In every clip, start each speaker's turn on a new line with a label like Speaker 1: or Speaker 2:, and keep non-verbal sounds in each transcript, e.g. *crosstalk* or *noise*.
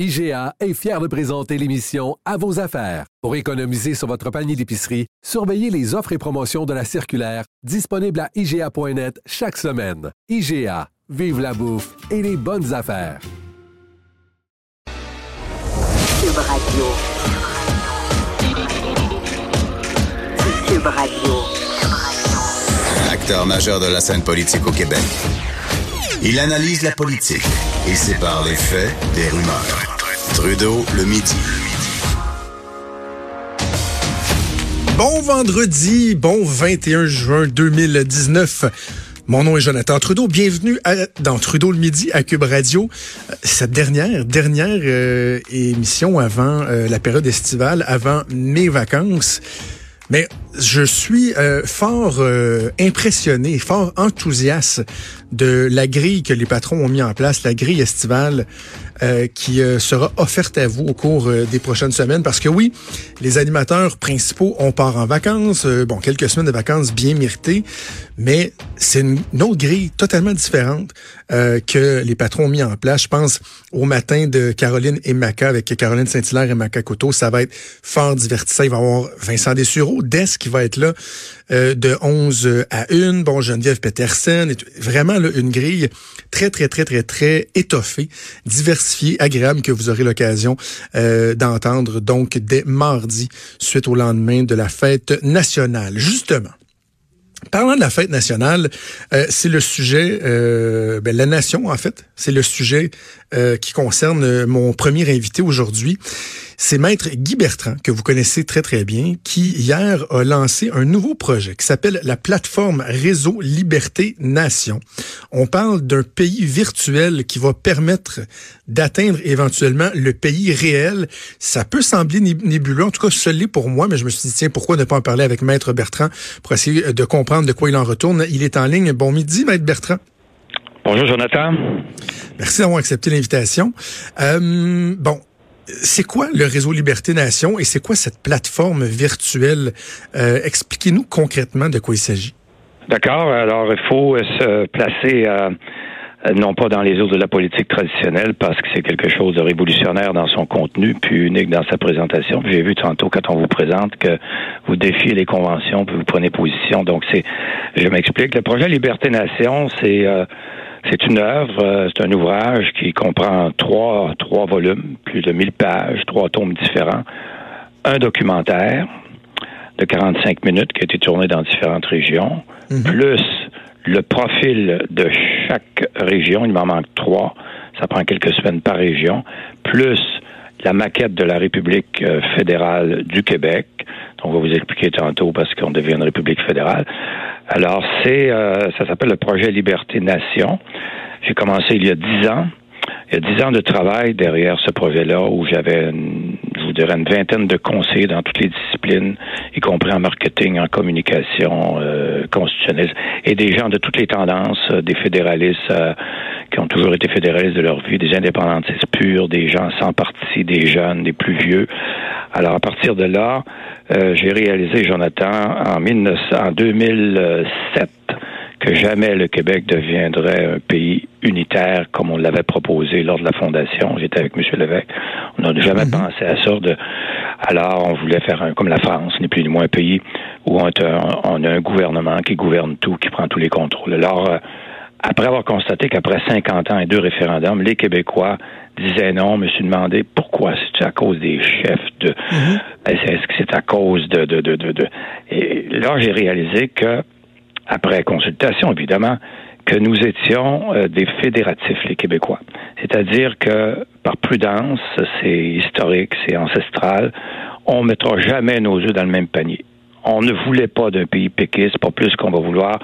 Speaker 1: IGA est fier de présenter l'émission À vos affaires. Pour économiser sur votre panier d'épicerie, surveillez les offres et promotions de la circulaire disponible à IGA.net chaque semaine. IGA, vive la bouffe et les bonnes affaires.
Speaker 2: Cube Radio. Cube Radio.
Speaker 3: Acteur majeur de la scène politique au Québec. Il analyse la politique et sépare les faits des rumeurs. Trudeau le midi.
Speaker 4: Bon vendredi, bon 21 juin 2019. Mon nom est Jonathan Trudeau. Bienvenue à, dans Trudeau le midi à Cube Radio. Euh, Cette dernière, dernière euh, émission avant euh, la période estivale, avant mes vacances. Mais je suis euh, fort euh, impressionné, fort enthousiaste de la grille que les patrons ont mis en place, la grille estivale euh, qui euh, sera offerte à vous au cours euh, des prochaines semaines. Parce que oui, les animateurs principaux, on part en vacances, euh, bon, quelques semaines de vacances bien méritées, mais c'est une, autre grille totalement différente que les patrons ont mis en place. Je pense au matin de Caroline et Maca avec Caroline Saint-Hilaire et Maca Couteau. Ça va être fort divertissant. Il va y avoir Vincent Dessureau, Des qui va être là euh, de 11 à 1. Bon, Geneviève Petersen. Vraiment une grille très, très, très, très, très étoffée, diversifiée, agréable que vous aurez l'occasion euh, d'entendre donc dès mardi, suite au lendemain de la fête nationale. Justement. Parlant de la fête nationale, euh, c'est le sujet, euh, ben, la nation en fait, c'est le sujet euh, qui concerne euh, mon premier invité aujourd'hui. C'est Maître Guy Bertrand, que vous connaissez très très bien, qui hier a lancé un nouveau projet qui s'appelle la plateforme Réseau Liberté Nation. On parle d'un pays virtuel qui va permettre d'atteindre éventuellement le pays réel. Ça peut sembler nébuleux, en tout cas ce pour moi, mais je me suis dit, tiens, pourquoi ne pas en parler avec Maître Bertrand pour essayer de comprendre de quoi il en retourne. Il est en ligne. Bon midi, Maître Bertrand.
Speaker 5: Bonjour Jonathan.
Speaker 4: Merci d'avoir accepté l'invitation. Euh, bon, c'est quoi le réseau Liberté Nation et c'est quoi cette plateforme virtuelle? Euh, Expliquez-nous concrètement de quoi il s'agit.
Speaker 5: D'accord. Alors, il faut se placer euh, non pas dans les eaux de la politique traditionnelle parce que c'est quelque chose de révolutionnaire dans son contenu, puis unique dans sa présentation. J'ai vu tantôt quand on vous présente que vous défiez les conventions, puis vous prenez position. Donc, c'est, je m'explique. Le projet Liberté Nation, c'est euh, c'est une œuvre, euh, c'est un ouvrage qui comprend trois, trois volumes, plus de 1000 pages, trois tomes différents, un documentaire de 45 minutes qui a été tourné dans différentes régions,
Speaker 4: Mhm.
Speaker 5: plus le profil de chaque région, il m'en manque trois, ça prend quelques semaines par région, plus la maquette de la République euh, fédérale du Québec. On va vous expliquer tantôt parce qu'on devient une République fédérale. Alors, c'est, euh, ça s'appelle le projet Liberté Nation. J'ai commencé il y a dix ans. Il y a dix ans de travail derrière ce projet-là où j'avais, je vous dirais, une vingtaine de conseillers dans toutes les disciplines, y compris en marketing, en communication euh, constitutionnelle, et des gens de toutes les tendances, euh, des fédéralistes euh, qui ont toujours été fédéralistes de leur vie, des indépendantistes purs, des gens sans parti, des jeunes, des plus vieux. Alors, à partir de là, euh, j'ai réalisé, Jonathan, en, 1900 en 2007, que jamais le Québec deviendrait un pays unitaire comme on l'avait proposé lors de la fondation. J'étais avec M. Lévesque. On n'a jamais
Speaker 4: Mhm.
Speaker 5: pensé à ça. De... Alors, on voulait faire un, comme la France, ni plus ni moins un pays où on, a un gouvernement qui gouverne tout, qui prend tous les contrôles. Alors, euh, après avoir constaté qu'après 50 ans et deux référendums, les Québécois disaient non, me suis demandé pourquoi c'est à cause des chefs de est-ce est-ce que c'est à cause de de de de, de... et là j'ai réalisé que après consultation évidemment que nous étions euh, des fédératifs les Québécois. C'est-à-dire que par prudence, c'est historique, c'est ancestral, on mettra jamais nos œufs dans le même panier. On ne voulait pas d'un pays péquiste, pas plus qu'on va vouloir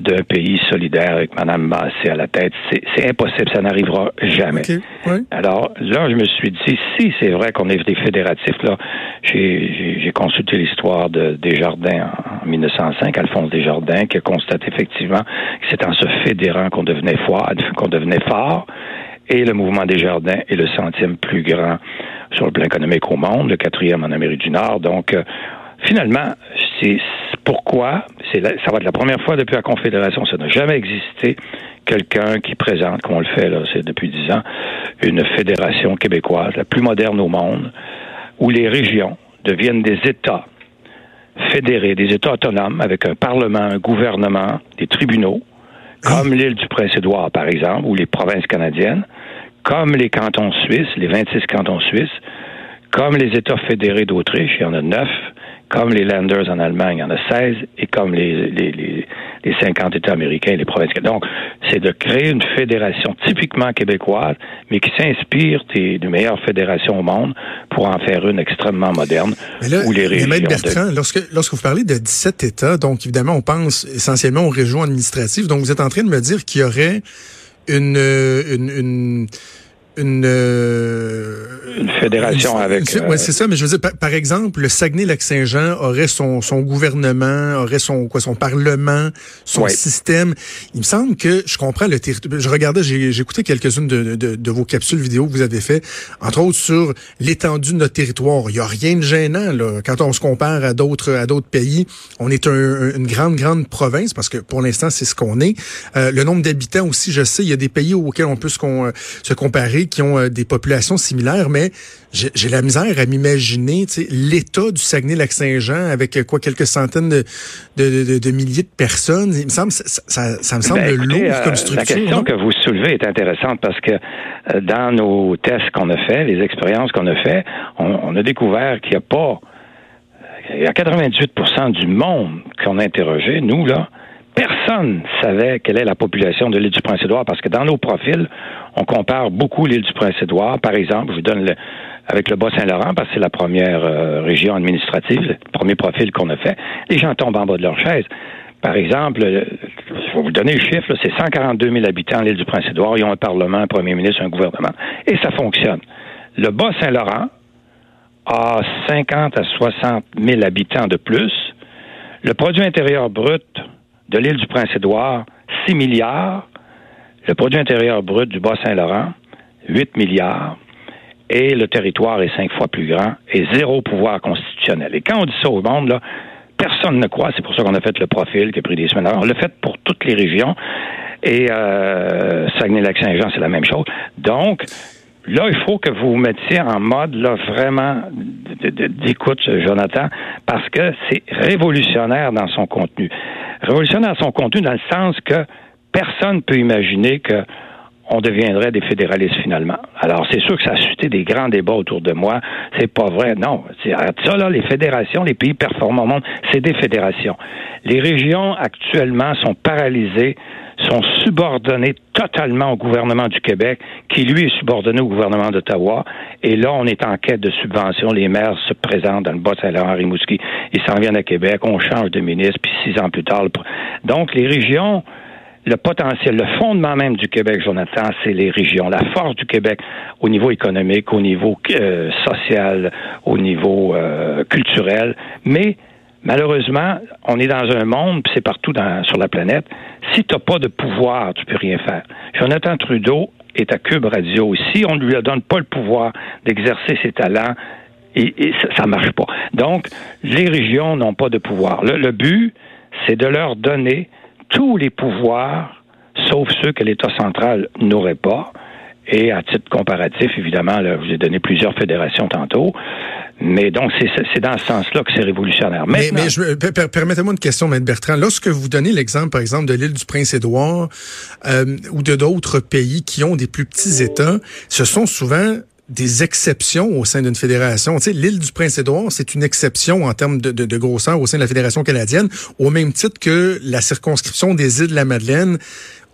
Speaker 5: d'un pays solidaire avec Mme Massé à la tête. C'est impossible, ça n'arrivera jamais.
Speaker 4: Oui.
Speaker 5: Alors là, je me suis dit, si c'est vrai qu'on est des fédératifs, là, j'ai- consulté l'histoire de Desjardins en, en 1905, Alphonse Desjardins, qui a constaté effectivement que c'est en se fédérant qu'on devenait fort, qu'on devenait fort, et le mouvement Desjardins est le centième plus grand sur le plan économique au monde, le quatrième en Amérique du Nord. Donc, euh, finalement, c'est pourquoi, ça va être la première fois depuis la Confédération, ça n'a jamais existé, quelqu'un qui présente, comme on le fait là, c'est depuis dix ans, une fédération québécoise, la plus moderne au monde, où les régions deviennent des États fédérés, des États autonomes, avec un Parlement, un gouvernement, des tribunaux, comme l'île du Prince-Édouard, par exemple, ou les provinces canadiennes, comme les cantons suisses, les 26 cantons suisses, comme les États fédérés d'Autriche, il y en a neuf, comme les Landers en Allemagne, il y en a 16, et comme les, les, les, les 50 États américains et les provinces. Donc, c'est de créer une fédération typiquement québécoise, mais qui s'inspire des, des, meilleures fédérations au monde pour en faire une extrêmement moderne.
Speaker 4: Mais là,
Speaker 5: où les régions
Speaker 4: mais Bertrand, lorsque, lorsque vous parlez de 17 États, donc évidemment, on pense essentiellement aux régions administratives. Donc, vous êtes en train de me dire qu'il y aurait une, une, une une, euh,
Speaker 5: une fédération
Speaker 4: une,
Speaker 5: avec.
Speaker 4: Euh, ouais, c'est ça. Mais je veux dire, par, par exemple, le Saguenay-Lac-Saint-Jean aurait son, son gouvernement, aurait son quoi, son parlement, son
Speaker 5: ouais.
Speaker 4: système. Il me semble que je comprends le territoire. Je regardais, j'ai écouté quelques-unes de, de, de, vos capsules vidéo que vous avez fait, entre autres sur l'étendue de notre territoire. Il y a rien de gênant là quand on se compare à d'autres à d'autres pays. On est un, une grande grande province parce que pour l'instant c'est ce qu'on est. Euh, le nombre d'habitants aussi, je sais, il y a des pays auxquels on peut se, se comparer qui ont euh, des populations similaires, mais j'ai la misère à m'imaginer l'état du Saguenay-Lac-Saint-Jean avec euh, quoi quelques centaines de, de, de, de, milliers de personnes. Il me semble, ça, ça, ça me semble
Speaker 5: ben, écoutez,
Speaker 4: lourd comme structure.
Speaker 5: La question que vous soulevez est intéressante parce que euh, dans nos tests qu'on a fait, les expériences qu'on a fait, on, on a découvert qu'il n'y a pas il y a 98% du monde qu'on a interrogé, nous, là, personne savait quelle est la population de l'île du Prince-Édouard parce que dans nos profils, on compare beaucoup l'île du Prince-Édouard. Par exemple, je vous donne le, avec le Bas-Saint-Laurent parce que c'est la première euh, région administrative, le premier profil qu'on a fait. Les gens tombent en bas de leur chaise. Par exemple, je vais vous donner le chiffre, c'est 142 000 habitants l'île du Prince-Édouard. Ils ont un parlement, un premier ministre, un gouvernement. Et ça fonctionne. Le Bas-Saint-Laurent a 50 à 60 000 habitants de plus. Le produit intérieur brut de l'île du Prince-Édouard, 6 milliards. Le produit intérieur brut du Bas-Saint-Laurent, 8 milliards. Et le territoire est cinq fois plus grand et zéro pouvoir constitutionnel. Et quand on dit ça au monde, là, personne ne croit. C'est pour ça qu'on a fait le profil qui a pris des semaines. On l'a fait pour toutes les régions. Et euh, Saguenay-Lac-Saint-Jean, c'est la même chose. Donc, Là, il faut que vous vous mettiez en mode là, vraiment d'écoute, Jonathan, parce que c'est révolutionnaire dans son contenu. Révolutionnaire dans son contenu dans le sens que personne ne peut imaginer que on deviendrait des fédéralistes finalement. Alors, c'est sûr que ça a suscité des grands débats autour de moi. C'est pas vrai. Non. Ça, là, les fédérations, les pays performants au monde, c'est des fédérations. Les régions, actuellement, sont paralysées sont subordonnés totalement au gouvernement du Québec, qui lui est subordonné au gouvernement d'Ottawa. Et là, on est en quête de subventions. Les maires se présentent dans le Bas-Saint-Laurent, Rimouski. Ils s'en viennent à Québec. On change de ministre, puis six ans plus tard. Le... Donc, les régions, le potentiel, le fondement même du Québec, Jonathan, c'est les régions. La force du Québec au niveau économique, au niveau euh, social, au niveau euh, culturel. Mais Malheureusement, on est dans un monde, c'est partout dans, sur la planète. Si tu n'as pas de pouvoir, tu peux rien faire. Jonathan Trudeau est à Cube Radio. Si on ne lui donne pas le pouvoir d'exercer ses talents, et, et ça ne marche pas. Donc, les régions n'ont pas de pouvoir. Le, le but, c'est de leur donner tous les pouvoirs, sauf ceux que l'État central n'aurait pas. Et à titre comparatif, évidemment, là, je vous ai donné plusieurs fédérations tantôt. Mais donc, c'est dans ce sens-là que c'est révolutionnaire.
Speaker 4: Maintenant, mais, mais permettez-moi une question, Maître Bertrand. Lorsque vous donnez l'exemple, par exemple, de l'île du Prince-Édouard euh, ou de d'autres pays qui ont des plus petits États, ce sont souvent des exceptions au sein d'une fédération. Tu sais, l'île du Prince-Édouard, c'est une exception en termes de, de, de, grosseur au sein de la Fédération canadienne, au même titre que la circonscription des îles de la Madeleine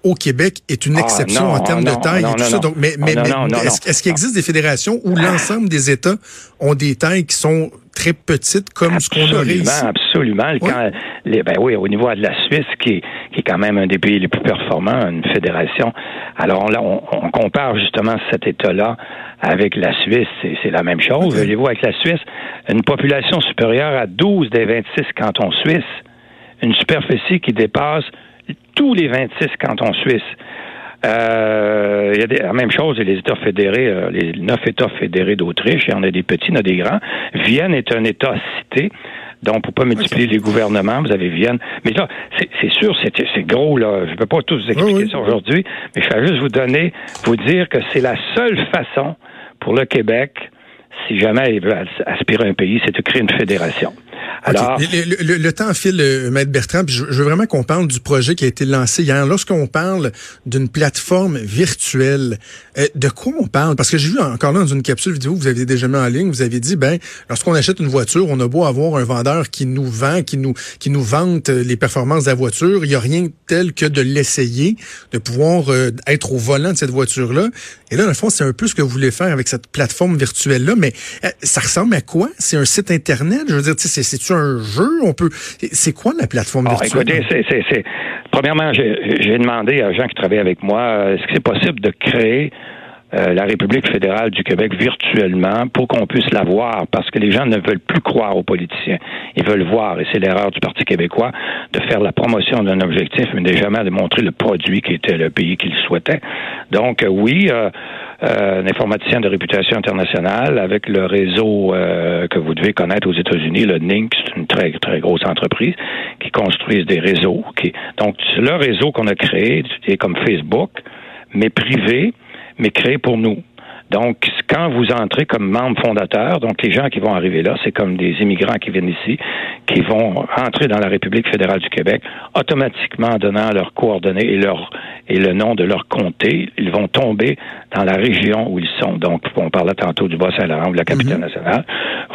Speaker 4: au Québec est une exception
Speaker 5: ah, non,
Speaker 4: en termes
Speaker 5: non,
Speaker 4: de taille
Speaker 5: non,
Speaker 4: et tout ça. Donc, mais, mais, mais est-ce est qu'il existe des fédérations où l'ensemble des États ont des tailles qui sont très petites comme
Speaker 5: absolument,
Speaker 4: ce qu'on aurait ici?
Speaker 5: Absolument,
Speaker 4: Oui.
Speaker 5: Quand les, ben oui, au niveau de la Suisse, qui, qui est quand même un des pays les plus performants, une fédération. Alors là, on, on compare justement cet État-là avec la Suisse, c'est la même chose. Voyez-vous, avec la Suisse, une population supérieure à 12 des 26 cantons suisses, une superficie qui dépasse tous les 26 cantons suisses. Euh, il y a des, la même chose, les États fédérés, euh, les neuf États fédérés d'Autriche, il y en a des petits, il y en a des grands. Vienne est un État cité. Donc, pour pas multiplier les gouvernements, vous avez Vienne. Mais là, c'est sûr, c'est gros, là. Je peux pas tous vous expliquer
Speaker 4: Oui, oui.
Speaker 5: ça aujourd'hui, mais je vais juste vous donner, vous dire que c'est la seule façon pour le Québec, si jamais il veut as- aspirer à un pays, c'est de créer une fédération.
Speaker 4: OK. Le, le- le- le temps file, euh, Maître Bertrand, puis je, je veux vraiment qu'on parle du projet qui a été lancé hier. Lorsqu'on parle d'une plateforme virtuelle, euh, de quoi on parle? Parce que j'ai vu encore là dans une capsule vidéo que vous aviez déjà mis en ligne, vous avez dit, ben, lorsqu'on achète une voiture, on a beau avoir un vendeur qui nous vend, qui nous, qui nous vante euh, les performances de la voiture, il n'y a rien tel que de l'essayer, de pouvoir euh, être au volant de cette voiture-là. Et là, dans le fond, c'est un peu ce que vous voulez faire avec cette plateforme virtuelle-là, mais euh, ça ressemble à quoi? C'est un site Internet? Je veux dire, sais, c'est- un jeu? On peut. C'est quoi la plateforme virtuelle?
Speaker 5: écoutez, c'est- Premièrement, j'ai, j'ai demandé à gens qui travaillent avec moi, euh, est-ce que c'est possible de créer euh, la République fédérale du Québec virtuellement pour qu'on puisse la voir, parce que les gens ne veulent plus croire aux politiciens. Ils veulent voir, et c'est l'erreur du Parti québécois, de faire la promotion d'un objectif, mais de jamais de montrer le produit qui était le pays qu'ils souhaitaient. Donc, euh, oui, euh, euh, un informaticien de réputation internationale avec le réseau que vous devez connaître aux États-Unis, le NINC, c'est une très, très grosse entreprise qui construisent des réseaux. Qui, donc, le réseau qu'on a créé, c'est comme Facebook, mais privé, mais créé pour nous. Donc, quand vous entrez comme membre fondateur, donc les gens qui vont arriver là, c'est comme des immigrants qui viennent ici, qui vont entrer dans la République fédérale du Québec, automatiquement en donnant leurs coordonnées et leur et le nom de leur comté, ils vont tomber dans la région où ils sont. Donc, on parlait tantôt du Bas-Saint-Laurent ou de la capitale nationale.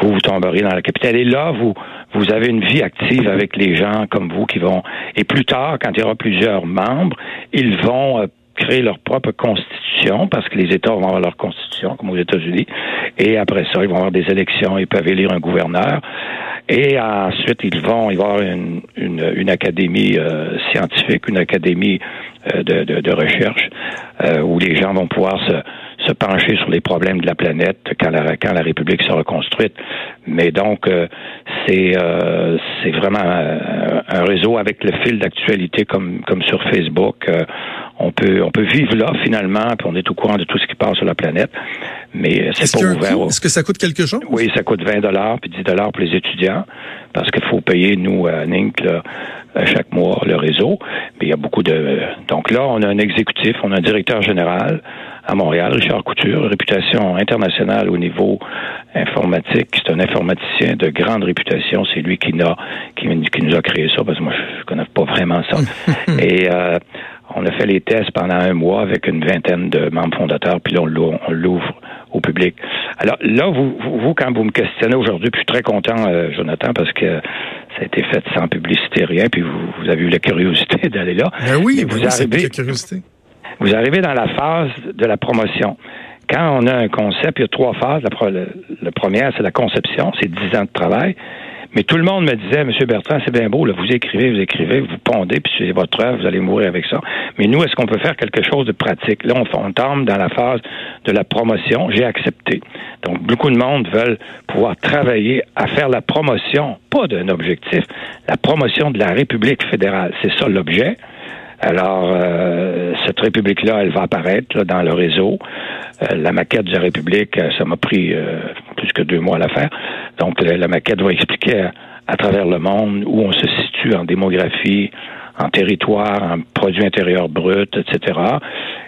Speaker 5: Vous, vous tomberez dans la capitale. Et là, vous, vous avez une vie active avec les gens comme vous qui vont. Et plus tard, quand il y aura plusieurs membres, ils vont créer leur propre constitution parce que les États vont avoir leur constitution, comme aux États-Unis. Et après ça, ils vont avoir des élections, ils peuvent élire un gouverneur. Et ensuite, ils vont, il va y avoir une, une, académie euh, scientifique, une académie euh, de, de, de recherche euh, où les gens vont pouvoir se, se pencher sur les problèmes de la planète quand la, quand la République sera construite. Mais donc, euh, c'est euh, c'est vraiment un, un réseau avec le fil d'actualité comme, comme sur Facebook. Euh, on peut on peut vivre là finalement, puis on est au courant de tout ce qui passe sur la planète. Mais euh, c'est pas ouvert.
Speaker 4: Est-ce que ça coûte quelque chose?
Speaker 5: oui, ça coûte 20 dollars puis 10 dollars pour les étudiants parce qu'il faut payer nous à NINC là, chaque mois le réseau. Mais il y a beaucoup de donc là on a un exécutif, on a un directeur général à Montréal, Richard Couture, réputation internationale au niveau informatique. C'est un informaticien de grande réputation. C'est lui qui, n'a, qui, qui nous a créé ça parce que moi je connais pas vraiment ça. *laughs* Et euh, on a fait les tests pendant un mois avec une vingtaine de membres fondateurs, puis là, on l'ouvre, au public. Alors là, vous, vous, quand vous me questionnez aujourd'hui, puis je suis très content, euh, Jonathan, parce que ça a été fait sans publicité, rien, puis vous, vous avez eu la curiosité *laughs* d'aller là.
Speaker 4: Ben oui, ben
Speaker 5: vous
Speaker 4: oui,
Speaker 5: arrivez,
Speaker 4: de curiosité.
Speaker 5: Vous arrivez dans la phase de la promotion. Quand on a un concept, il y a trois phases. La, première, c'est la conception, c'est dix ans de travail. Mais tout le monde me disait, Monsieur Bertrand, c'est bien beau, là, vous écrivez, vous écrivez, vous pondez, puis c'est votre œuvre, vous allez mourir avec ça. Mais nous, est-ce qu'on peut faire quelque chose de pratique? Là, on, on tombe dans la phase de la promotion. J'ai accepté. Donc, beaucoup de monde veulent pouvoir travailler à faire la promotion, pas d'un objectif, la promotion de la République fédérale. C'est ça l'objet. Alors, euh, cette République-là, elle va apparaître là, dans le réseau. Euh, la maquette de la République, euh, ça m'a pris euh, plus que deux mois à la faire. Donc, la, la maquette va expliquer à, travers le monde où on se situe en démographie, en territoire, en produit intérieur brut, etc.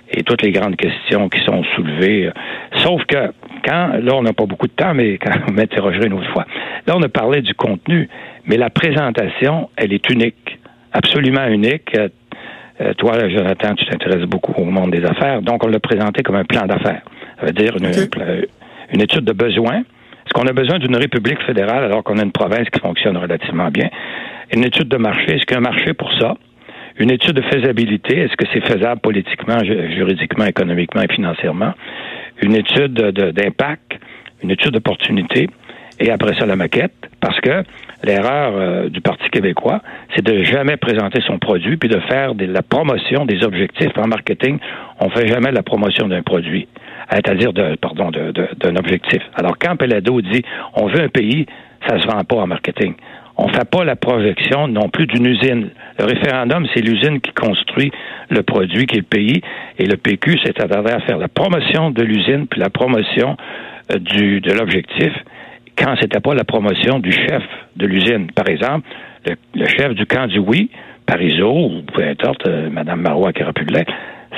Speaker 5: Et toutes les grandes questions qui sont soulevées. Sauf que quand, là, on n'a pas beaucoup de temps, mais quand *laughs* vous m'interrogerez une autre fois, là, on a parlé du contenu, mais la présentation, elle est unique, absolument unique. Euh, toi, Jonathan, tu t'intéresses beaucoup au monde des affaires, donc on l'a présenté comme un plan d'affaires. Ça veut dire une, une étude de besoin. Est-ce qu'on a besoin d'une république fédérale alors qu'on a une province qui fonctionne relativement bien? Une étude de marché, est-ce qu'il y a un marché pour ça? Une étude de faisabilité, est-ce que c'est faisable politiquement, ju- juridiquement, économiquement et financièrement? Une étude de- de- d'impact, une étude d'opportunité, et après ça la maquette, parce que l'erreur euh, du Parti québécois, c'est de jamais présenter son produit puis de faire de la promotion des objectifs en marketing. On fait jamais la promotion d'un produit, c'est-à-dire de, pardon, de- de- d'un objectif. Alors quand Pelado dit on veut un pays, ça se vend pas en marketing. On fait pas la projection non plus d'une usine. Le référendum, c'est l'usine qui construit le produit qui est le pays, et le PQ, c'est à travers faire la promotion de l'usine puis la promotion euh, du, de l'objectif quand c'était pas la promotion du chef de l'usine. Par exemple, le, le chef du camp du oui, Parizeau, ou peu importe, euh, Mme Marois qui aura pu l'être,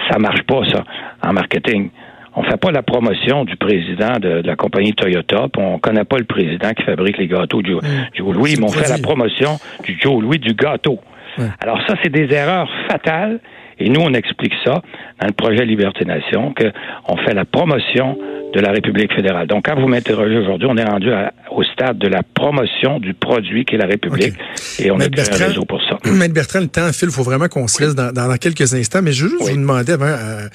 Speaker 5: ça marche pas, ça, en marketing. On fait pas la promotion du président de, de la compagnie Toyota, puis on connaît pas le président qui fabrique les gâteaux Joe, Joe Louis, mais on fait la promotion du Joe Louis du gâteau. Alors ça, c'est des erreurs fatales. Et nous, on explique ça dans le projet Liberté Nation, qu'on fait la promotion de la République fédérale. Donc, quand vous m'interrogez aujourd'hui, on est rendu à- au stade de la promotion du produit qui est la République. Et on a
Speaker 4: Maître
Speaker 5: créé un réseau pour ça.
Speaker 4: Maître Bertrand, le temps file, il faut vraiment qu'on se laisse dans, dans, dans quelques instants. Mais je veux juste
Speaker 5: Oui.
Speaker 4: vous demander avant, euh,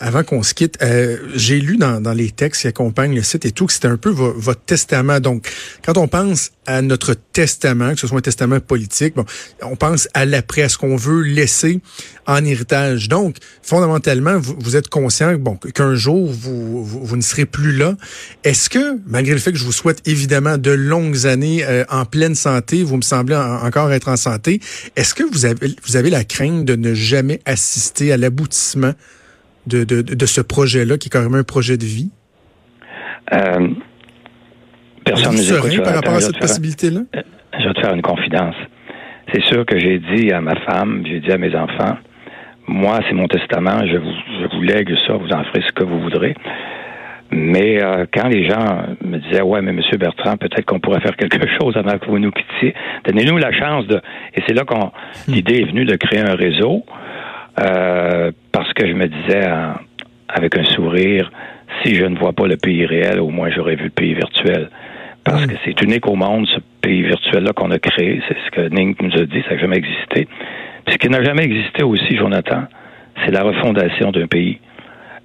Speaker 4: avant qu'on se quitte, euh, j'ai lu dans, dans les textes qui accompagnent le site et tout que c'était un peu vo- votre testament. Donc, quand on pense à notre testament, que ce soit un testament politique, bon, on pense à l'après, ce qu'on veut laisser en héritage. Donc, fondamentalement, vous, vous êtes conscient bon, qu'un jour, vous, vous, vous ne serez plus là. Est-ce que, malgré le fait que je vous souhaite évidemment de longues années euh, en pleine santé, vous me semblez en- encore être en santé, est-ce que vous avez, vous avez la crainte de ne jamais assister à l'aboutissement de, de, de ce projet-là, qui est carrément un projet de vie?
Speaker 5: Euh, personne ne
Speaker 4: serein par rapport à cette possibilité-là?
Speaker 5: Je vais te faire une confidence. C'est sûr que j'ai dit à ma femme, j'ai dit à mes enfants, moi, c'est mon testament, je vous, je vous lègue ça, vous en ferez ce que vous voudrez. Mais euh, quand les gens me disaient, ouais, mais Monsieur Bertrand, peut-être qu'on pourrait faire quelque *laughs* chose avant que vous nous quittiez, donnez-nous la chance de. Et c'est là qu'on l'idée est venue de créer un réseau, euh, parce que je me disais avec un sourire, si je ne vois pas le pays réel, au moins j'aurais vu le pays virtuel. Parce que c'est unique au monde, ce pays virtuel-là qu'on a créé. C'est ce que Ning nous a dit, ça n'a jamais existé. Puis ce qui n'a jamais existé aussi, Jonathan, c'est la refondation d'un pays.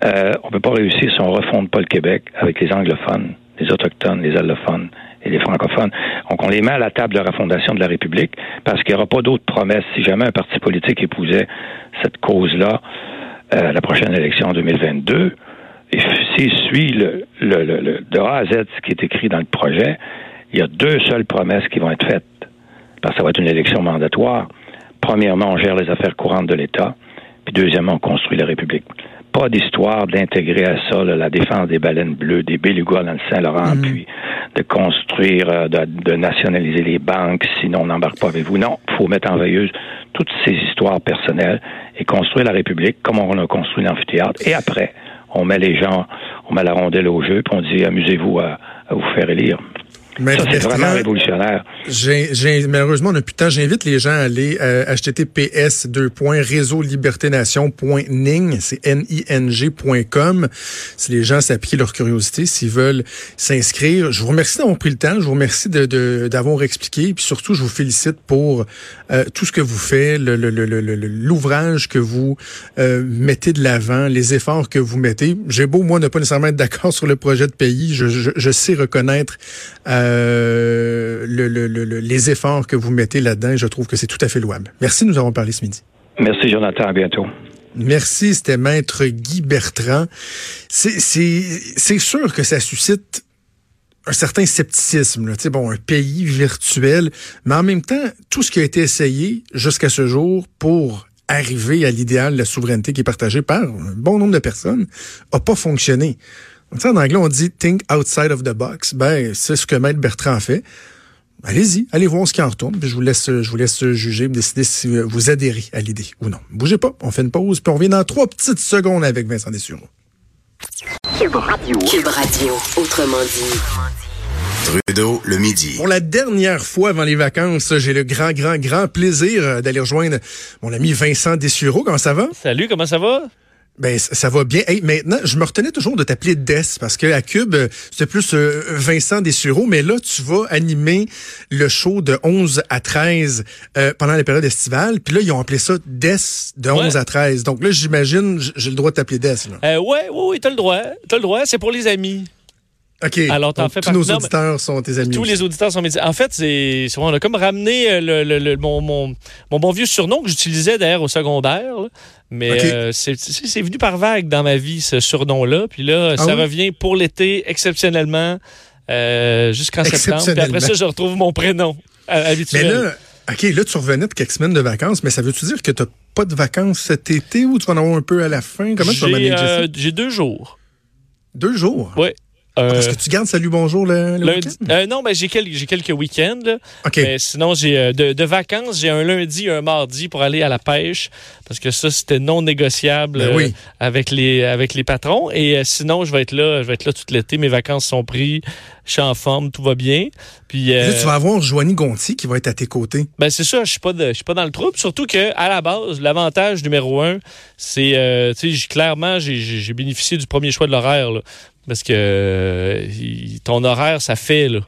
Speaker 5: Euh, on ne peut pas réussir si on refonde pas le Québec avec les anglophones, les autochtones, les allophones et les francophones. Donc, on les met à la table de la refondation de la République parce qu'il n'y aura pas d'autres promesses. Si jamais un parti politique épousait cette cause-là euh, la prochaine élection en 2022, et s'il suit le- de A à Z ce qui est écrit dans le projet, il y a deux seules promesses qui vont être faites. Parce que ça va être une élection mandatoire. Premièrement, on gère les affaires courantes de l'État. Puis deuxièmement, on construit la République. Pas d'histoire d'intégrer à ça là, la défense des baleines bleues, des belugas dans le Saint-Laurent, puis de construire, euh, de, de nationaliser les banques, sinon on n'embarque pas avec vous. Non, il faut mettre en veilleuse toutes ces histoires personnelles et construire la République comme on a construit l'amphithéâtre. Et après, on met les gens, on met la rondelle au jeu, puis on dit amusez-vous à, à vous faire élire.
Speaker 4: Maître
Speaker 5: Ça, c'est vraiment révolutionnaire.
Speaker 4: J'ai, j'ai- malheureusement, on n'a plus de temps. J'invite les gens à aller euh, https réseau-liberté-nation.ning, c'est N-I-N-G.com. Si les gens s'appliquent leur curiosité, s'ils veulent s'inscrire. Je vous remercie d'avoir pris le temps. Je vous remercie de, de- d'avoir expliqué. Puis surtout, je vous félicite pour euh, tout ce que vous faites, le- le- le- l'ouvrage que vous euh, mettez de l'avant, les efforts que vous mettez. J'ai beau, moi, ne pas nécessairement être d'accord sur le projet de pays. Je, je- je sais reconnaître euh, le- le- le- le- les efforts que vous mettez là-dedans. Je trouve que c'est tout à fait louable. Merci de nous avons parlé ce midi.
Speaker 5: Merci, Jonathan. À bientôt.
Speaker 4: Merci, c'était Maître Guy Bertrand. C'est- sûr que ça suscite un certain scepticisme. Là. Bon, un pays virtuel, mais en même temps, tout ce qui a été essayé jusqu'à ce jour pour arriver à l'idéal de la souveraineté qui est partagée par un bon nombre de personnes a pas fonctionné. Donc, tu sais, en anglais, on dit think outside of the box. Ben, c'est ce que Maître Bertrand fait. Allez-y, allez voir ce qui en retourne, puis je vous laisse, je vous laisse juger, me décider si vous adhérez à l'idée ou non. Bougez pas, on fait une pause, puis on revient dans trois petites secondes avec Vincent Dessureau.
Speaker 2: Cube Radio.
Speaker 6: Cube Radio, autrement dit.
Speaker 3: Trudeau, le midi.
Speaker 4: Pour la dernière fois avant les vacances, j'ai le grand, grand, grand plaisir d'aller rejoindre mon ami Vincent Dessureau. Comment ça va?
Speaker 7: Salut, comment ça va?
Speaker 4: Ben, ça va bien. Hey, maintenant, je me retenais toujours de t'appeler Des parce que à Cube, euh, c'était plus euh, Vincent Dessureau, mais là, tu vas animer le show de 11 à 13 euh, pendant la période estivale. Puis là, ils ont appelé ça Des de 11
Speaker 7: Ouais.
Speaker 4: à 13. Donc là, j'imagine, j'ai le droit de t'appeler Des. Là.
Speaker 7: Euh, ouais, ouais, ouais, t'as le droit. T'as le droit, c'est pour les amis.
Speaker 4: OK.
Speaker 7: Alors, t'en fais
Speaker 4: tous nos.
Speaker 7: Non,
Speaker 4: auditeurs sont tes amis.
Speaker 7: Tous
Speaker 4: aussi.
Speaker 7: les auditeurs sont médecins. En fait, c'est, on a comme ramené euh, le, le- le- mon, mon, mon bon vieux surnom que j'utilisais d'ailleurs au secondaire. là. Mais euh, c'est, venu par vague dans ma vie, ce surnom-là. Puis là,
Speaker 4: Ah
Speaker 7: ça
Speaker 4: oui?
Speaker 7: revient pour l'été exceptionnellement euh, jusqu'en septembre. Puis après ça, je retrouve mon prénom euh,
Speaker 4: Mais
Speaker 7: habituel.
Speaker 4: là, OK, là, tu revenais de quelques semaines de vacances, mais ça veut-tu dire que tu pas de vacances cet été ou tu vas en avoir un peu à la fin? Comment tu vas manager
Speaker 7: euh,
Speaker 4: ça?
Speaker 7: j'ai deux jours.
Speaker 4: Deux jours?
Speaker 7: Oui. Euh,
Speaker 4: Parce que tu gardes Salut Bonjour le, le
Speaker 7: lundi-
Speaker 4: week-end?
Speaker 7: euh, non, ben, j'ai quelques, j'ai quelques week-ends. là.
Speaker 4: OK.
Speaker 7: Mais sinon, j'ai euh, de, de vacances, j'ai un lundi et un mardi pour aller à la pêche. Parce que ça, c'était non négociable
Speaker 4: Ben
Speaker 7: euh, avec, les, avec les patrons. Et sinon, je vais être là. Je vais être là tout l'été. Mes vacances sont prises. Je suis en forme. Tout va bien. Puis,
Speaker 4: Là, tu vas avoir Joanie Gontier qui va être à tes côtés.
Speaker 7: ben c'est ça, je suis pas de- je suis pas dans le trouble. Surtout que à la base, l'avantage numéro un, c'est clairement j'ai- j'ai j'ai bénéficié du premier choix de l'horaire là. Parce que euh, ton horaire ça fait là.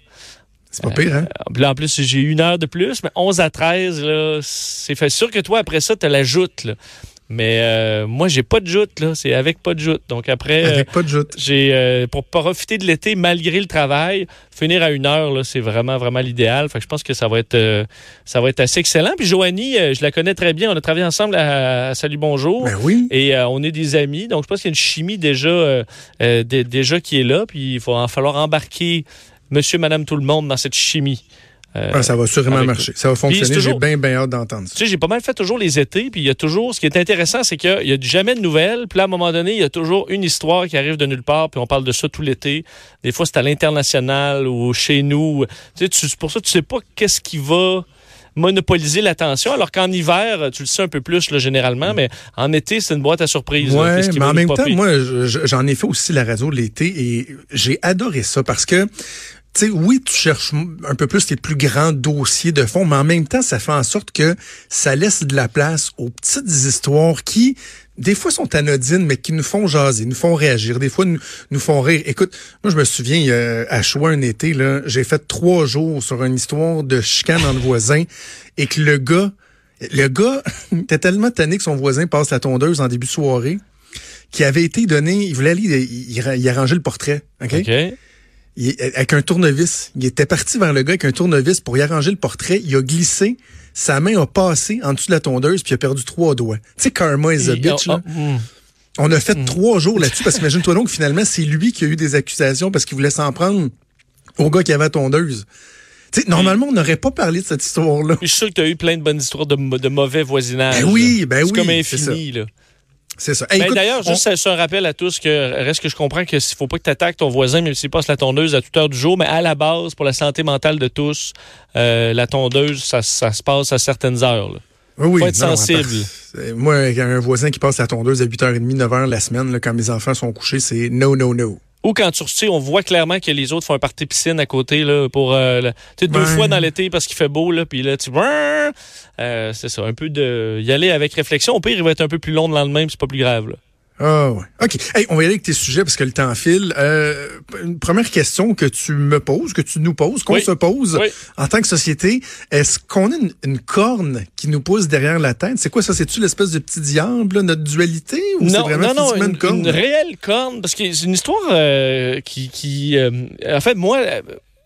Speaker 4: C'est pas pire, hein?
Speaker 7: Puis là, en plus j'ai une heure de plus, mais 11 à 13 là, c'est fait sûr que toi après ça tu l'ajoutes là. Mais euh, moi j'ai pas de joute là, c'est avec pas de joute. Donc après euh,
Speaker 4: Avec pas de joute.
Speaker 7: j'ai euh, pour profiter de l'été malgré le travail, finir à une heure là, c'est vraiment vraiment l'idéal. Fait que je pense que ça va être euh, ça va être assez excellent. Puis Joanie, je la connais très bien. On a travaillé ensemble à, à Salut Bonjour.
Speaker 4: Ben oui.
Speaker 7: Et on est des amis, donc je pense qu'il y a une chimie déjà, dé- déjà qui est là, puis il va en falloir embarquer Monsieur, Madame, tout le monde dans cette chimie. Euh,
Speaker 4: Ah, ça va sûrement marcher. Ça va fonctionner.
Speaker 7: c'est
Speaker 4: J'ai
Speaker 7: toujours-
Speaker 4: bien, bien hâte d'entendre ça.
Speaker 7: tu sais, j'ai pas mal fait toujours les étés, puis il y a toujours, ce qui est intéressant, c'est qu'il y a jamais de nouvelles, puis là, à un moment donné, il y a toujours une histoire qui arrive de nulle part, puis on parle de ça tout l'été. Des fois, c'est à l'international ou chez nous. Tu sais, tu- pour ça, tu sais pas qu'est-ce qui va monopoliser l'attention, alors qu'en hiver, tu le sais un peu plus, là, généralement, mais en été, c'est une boîte à surprise. qui
Speaker 4: mais en même temps, moi, je- je- j'en ai fait aussi la radio l'été et j'ai adoré ça parce que, oui, tu cherches un peu plus les plus grands dossiers de fond, mais en même temps, ça fait en sorte que ça laisse de la place aux petites histoires qui, des fois, sont anodines, mais qui nous font jaser, nous font réagir, des fois, nous, font rire. Écoute, moi, je me souviens, à Choix, un été, là, j'ai fait trois jours sur une histoire de chicane entre voisins et que le gars, le gars *laughs* était tellement tanné que son voisin passe la tondeuse en début de soirée qui avait été donné, il voulait aller, il, il, arrangeait le portrait? OK. Il- avec un tournevis. Il était parti vers le gars avec un tournevis pour y arranger le portrait. Il a glissé, sa main a passé en dessous de la tondeuse puis il a perdu trois doigts. Tu sais, karma is a bitch,
Speaker 7: oh,
Speaker 4: là.
Speaker 7: oh, hmm.
Speaker 4: On a fait trois jours là-dessus parce *laughs* qu'imagine-toi donc, finalement, c'est lui qui a eu des accusations parce qu'il voulait s'en prendre au gars qui avait la tondeuse. Tu sais, normalement, on n'aurait pas parlé de cette histoire-là.
Speaker 7: Je suis sûr que tu as eu plein de bonnes histoires de, mauvais voisinage.
Speaker 4: Ben oui,
Speaker 7: là.
Speaker 4: ben
Speaker 7: C'est
Speaker 4: oui,
Speaker 7: comme infini, là.
Speaker 4: C'est ça. Hey,
Speaker 7: Ben, D'ailleurs,
Speaker 4: on-
Speaker 7: juste un rappel à tous que reste que je comprends que s'il faut pas que tu attaques ton voisin, même s'il passe la tondeuse à toute heure du jour, mais à la base, pour la santé mentale de tous, euh, la tondeuse, ça, ça se passe à certaines heures. là.
Speaker 4: Oui,
Speaker 7: Faut être
Speaker 4: non,
Speaker 7: sensible.
Speaker 4: Euh, Moi, un voisin qui passe la tondeuse à 8h30, 9h la semaine, là, quand mes enfants sont couchés, c'est no, no, no.
Speaker 7: Ou quand tu sais, on voit clairement que les autres font un party piscine à côté là, pour euh, sais, deux
Speaker 4: Ouais.
Speaker 7: fois dans l'été parce qu'il fait beau, là, puis là, tu euh, c'est ça, un peu de y aller avec réflexion. Au pire, il va être un peu plus long le lendemain, c'est pas plus grave. Là.
Speaker 4: Ah ouais. OK. Hey, on va y aller avec tes sujets parce que le temps file. Euh, une première question que tu me poses, que tu nous poses, qu'on
Speaker 7: Oui.
Speaker 4: se pose
Speaker 7: Oui.
Speaker 4: en tant que société, est-ce qu'on a une, une corne qui nous pousse derrière la tête? C'est quoi ça? C'est-tu l'espèce de petit diable, là, notre dualité? Ou c'est vraiment
Speaker 7: non, non,
Speaker 4: physiquement
Speaker 7: une,
Speaker 4: une corne?
Speaker 7: une réelle corne, parce que c'est une histoire euh, qui... qui euh, en fait, moi,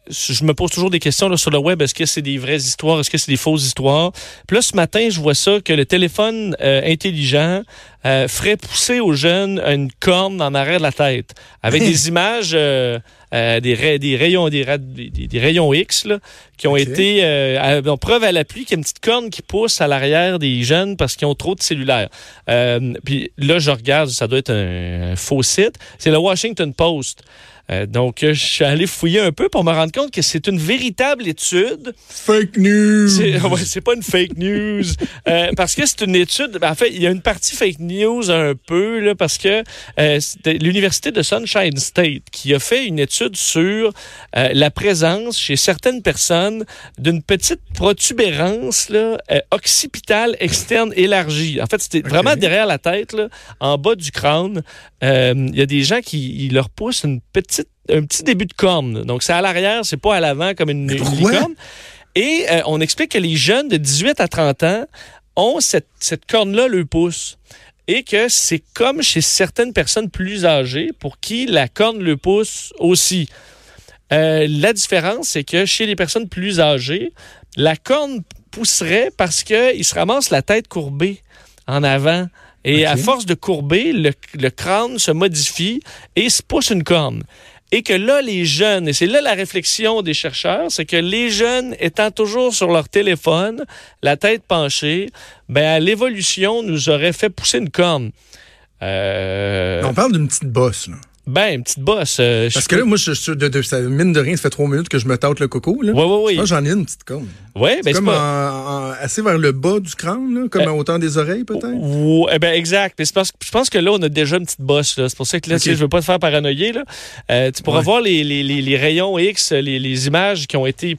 Speaker 7: je me pose toujours des questions là, sur le web. Est-ce que c'est des vraies histoires? Est-ce que c'est des fausses histoires? Puis là, ce matin, je vois ça, que le téléphone euh, intelligent euh, ferait pousser aux jeunes une corne en arrière de la tête, avec des *laughs* images... euh, euh, des, ray- des rayons des, ra- des, des- des rayons X là, qui ont été euh, à- preuve à l'appui qu'il y a une petite corne qui pousse à l'arrière des jeunes parce qu'ils ont trop de cellulaires. Euh, puis là, je regarde, ça doit être un, faux site. C'est le Washington Post. Euh, donc, euh, je suis allé fouiller un peu pour me rendre compte que c'est une véritable étude.
Speaker 4: Fake news!
Speaker 7: C'est *laughs* ouais, pas une fake news. Euh, parce que c'est une étude. En fait, il y a une partie fake news un peu, là, parce que euh, l'Université de Sunshine State qui a fait une étude sur la présence chez certaines personnes d'une petite protubérance là, occipitale externe élargie. En fait, c'était vraiment derrière la tête, là, en bas du crâne. Il y a des gens qui ils leur poussent une petite, un petit début de corne. Donc, c'est à l'arrière, c'est pas à l'avant comme une, licorne. Et euh, on explique que les jeunes de 18 à 30 ans ont cette, cette corne-là le pouce. Et que c'est comme chez certaines personnes plus âgées pour qui la corne le pousse aussi. Euh, la différence, c'est que chez les personnes plus âgées, la corne pousserait parce qu'ils se ramassent la tête courbée en avant. Et à force de courber, le, le crâne se modifie et se pousse une corne. Et que là, les jeunes, et c'est là la réflexion des chercheurs, c'est que les jeunes étant toujours sur leur téléphone, la tête penchée, ben l'évolution nous aurait fait pousser une corne. Euh,
Speaker 4: On parle d'une petite bosse, là.
Speaker 7: Ben, une petite bosse. euh,
Speaker 4: Parce que là, moi, je, je- de, de- ça, mine de rien, ça fait trois minutes que je me tâte le coco. Là.
Speaker 7: Ouais, ouais.
Speaker 4: Moi, j'en ai une petite corne.
Speaker 7: Ouais, ben, c'est
Speaker 4: comme
Speaker 7: pas...
Speaker 4: en- en- assez vers le bas du crâne, là, comme
Speaker 7: Euh,
Speaker 4: à hauteur des oreilles, peut-être?
Speaker 7: Ouais, eh ben exact. Mais c'est parce que je pense que là, on a déjà une petite bosse. C'est pour ça que là,
Speaker 4: Ok.
Speaker 7: tu sais, je veux pas te faire paranoïer. Là. Euh, tu pourras
Speaker 4: Ouais.
Speaker 7: voir les, les, les, les rayons X, les, images qui ont été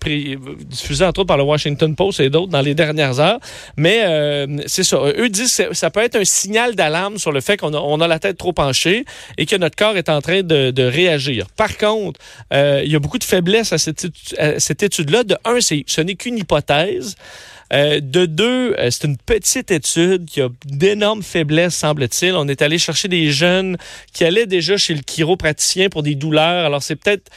Speaker 7: diffusées entre autres par le Washington Post et d'autres dans les dernières heures. Mais euh, c'est ça. Eux disent que ça peut être un signal d'alarme sur le fait qu'on a, on a la tête trop penchée et que notre corps est en train de, réagir. Par contre, euh, il y a beaucoup de faiblesse à cette, étude-là. De un, ce n'est qu'une hypothèse. Euh, de deux, euh, c'est une petite étude qui a d'énormes faiblesses, semble-t-il. On est allé chercher des jeunes qui allaient déjà chez le chiropraticien pour des douleurs. Alors, c'est peut-être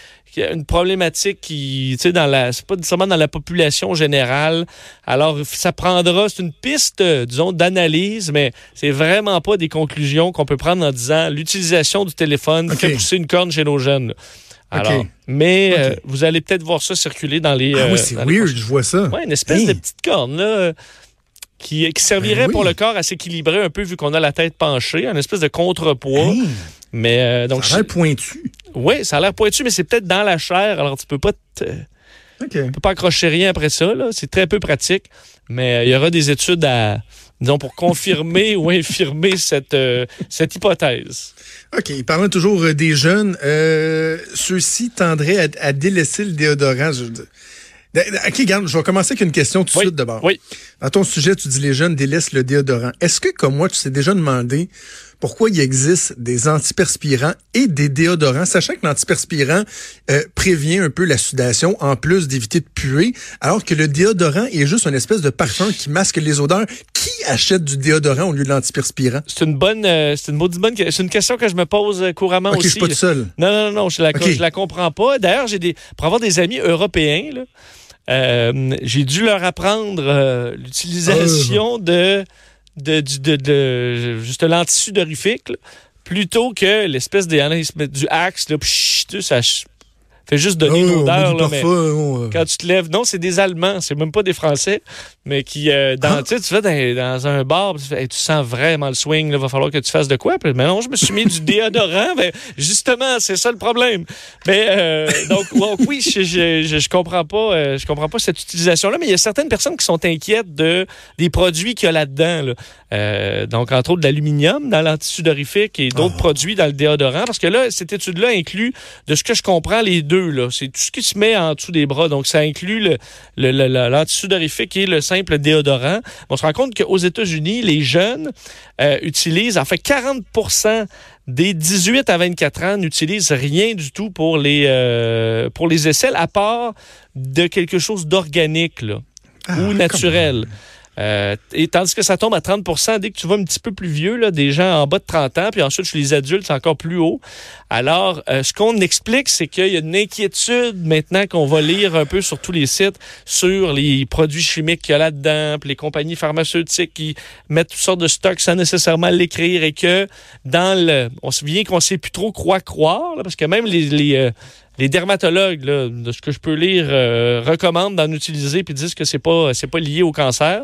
Speaker 7: y a une problématique qui, tu sais, dans la, c'est pas nécessairement dans la population générale. Alors, ça prendra, c'est une piste, euh, disons, d'analyse, mais c'est vraiment pas des conclusions qu'on peut prendre en disant l'utilisation du téléphone fait pousser une corne chez nos jeunes. Alors, mais euh, vous allez peut-être voir ça circuler dans les.
Speaker 4: ah
Speaker 7: euh,
Speaker 4: oui, c'est
Speaker 7: dans les
Speaker 4: weird, je vois ça.
Speaker 7: Ouais, une espèce
Speaker 4: Hey.
Speaker 7: de petite corne, là, euh, qui, qui servirait
Speaker 4: Ben oui.
Speaker 7: pour le corps à s'équilibrer un peu vu qu'on a la tête penchée, une espèce de contrepoids.
Speaker 4: Hey,
Speaker 7: Mais euh, donc,
Speaker 4: ça a l'air pointu.
Speaker 7: oui, ça a l'air pointu, mais c'est peut-être dans la chair, alors tu peux pas te-
Speaker 4: OK.
Speaker 7: tu peux pas accrocher rien après ça. C'est très peu pratique, mais euh, il y aura des études à disons pour confirmer *laughs* ou infirmer cette euh, cette hypothèse.
Speaker 4: OK. Parlant toujours des jeunes, euh, ceux-ci tendraient à, à délaisser le déodorant. Je- OK, regarde, je vais commencer avec une question tout de
Speaker 7: Oui,
Speaker 4: suite d'abord.
Speaker 7: oui.
Speaker 4: Dans ton sujet, tu dis les jeunes délaissent le déodorant. Est-ce que, comme moi, tu t'es déjà demandé pourquoi il existe des antiperspirants et des déodorants, sachant que l'antiperspirant euh, prévient un peu la sudation en plus d'éviter de puer, alors que le déodorant est juste une espèce de parfum qui masque les odeurs. Qui achète du déodorant au lieu de l'antiperspirant?
Speaker 7: C'est une bonne euh, c'est une maudite bonne que- c'est une question que je me pose euh, couramment
Speaker 4: OK, je
Speaker 7: aussi.
Speaker 4: suis pas tout seul.
Speaker 7: Non, non, non, je la, je la comprends pas. D'ailleurs, j'ai des pour avoir des amis européens, là, euh, j'ai dû leur apprendre euh, l'utilisation de, de, du- de, de, juste l'antisudorifique plutôt que l'espèce des du axe là, psh, ça fait juste donner une
Speaker 4: Oh, met
Speaker 7: odeur là, mais quand tu te lèves, non, c'est des Allemands, c'est même pas des Français, mais qui, euh, dans,
Speaker 4: Ah.
Speaker 7: tu sais, tu vas dans, dans un bar, tu, fais, Hey, tu sens vraiment le swing, il va falloir que tu fasses de quoi? Puis, mais non, je me suis mis du déodorant, *laughs* ben, justement, c'est ça le problème. Mais, euh, donc, *laughs* donc, oui, je, je, je, je comprends pas, euh, je comprends pas cette utilisation-là, mais il y a certaines personnes qui sont inquiètes de, des produits qu'il y a là-dedans, là. Euh, donc, entre autres, de l'aluminium dans l'antisudorifique et d'autres
Speaker 4: Ah.
Speaker 7: produits dans le déodorant, parce que là, cette étude-là inclut, de ce que je comprends, les deux, là. C'est tout ce qui se met en dessous des bras. Donc, ça inclut le, le, le- l'antisudorifique et le simple déodorant. On se rend compte qu'aux États-Unis, les jeunes euh, utilisent, en fait, 40% des 18 à 24 ans n'utilisent rien du tout pour les, euh, pour les aisselles, à part de quelque chose d'organique, là
Speaker 4: Ah,
Speaker 7: ou naturel. Euh, et tandis que ça tombe à 30% dès que tu vas un petit peu plus vieux, là, des gens en bas de 30 ans, puis ensuite chez les adultes, c'est encore plus haut. Alors, euh, ce qu'on explique, c'est qu'il y a une inquiétude maintenant qu'on va lire un peu sur tous les sites sur les produits chimiques qu'il y a là-dedans, puis les compagnies pharmaceutiques qui mettent toutes sortes de stocks sans nécessairement l'écrire et que dans le... On se vient qu'on sait plus trop quoi croire, là, parce que même les... les euh, les dermatologues, là, de ce que je peux lire, euh, recommandent d'en utiliser puis disent que c'est pas c'est pas lié au cancer.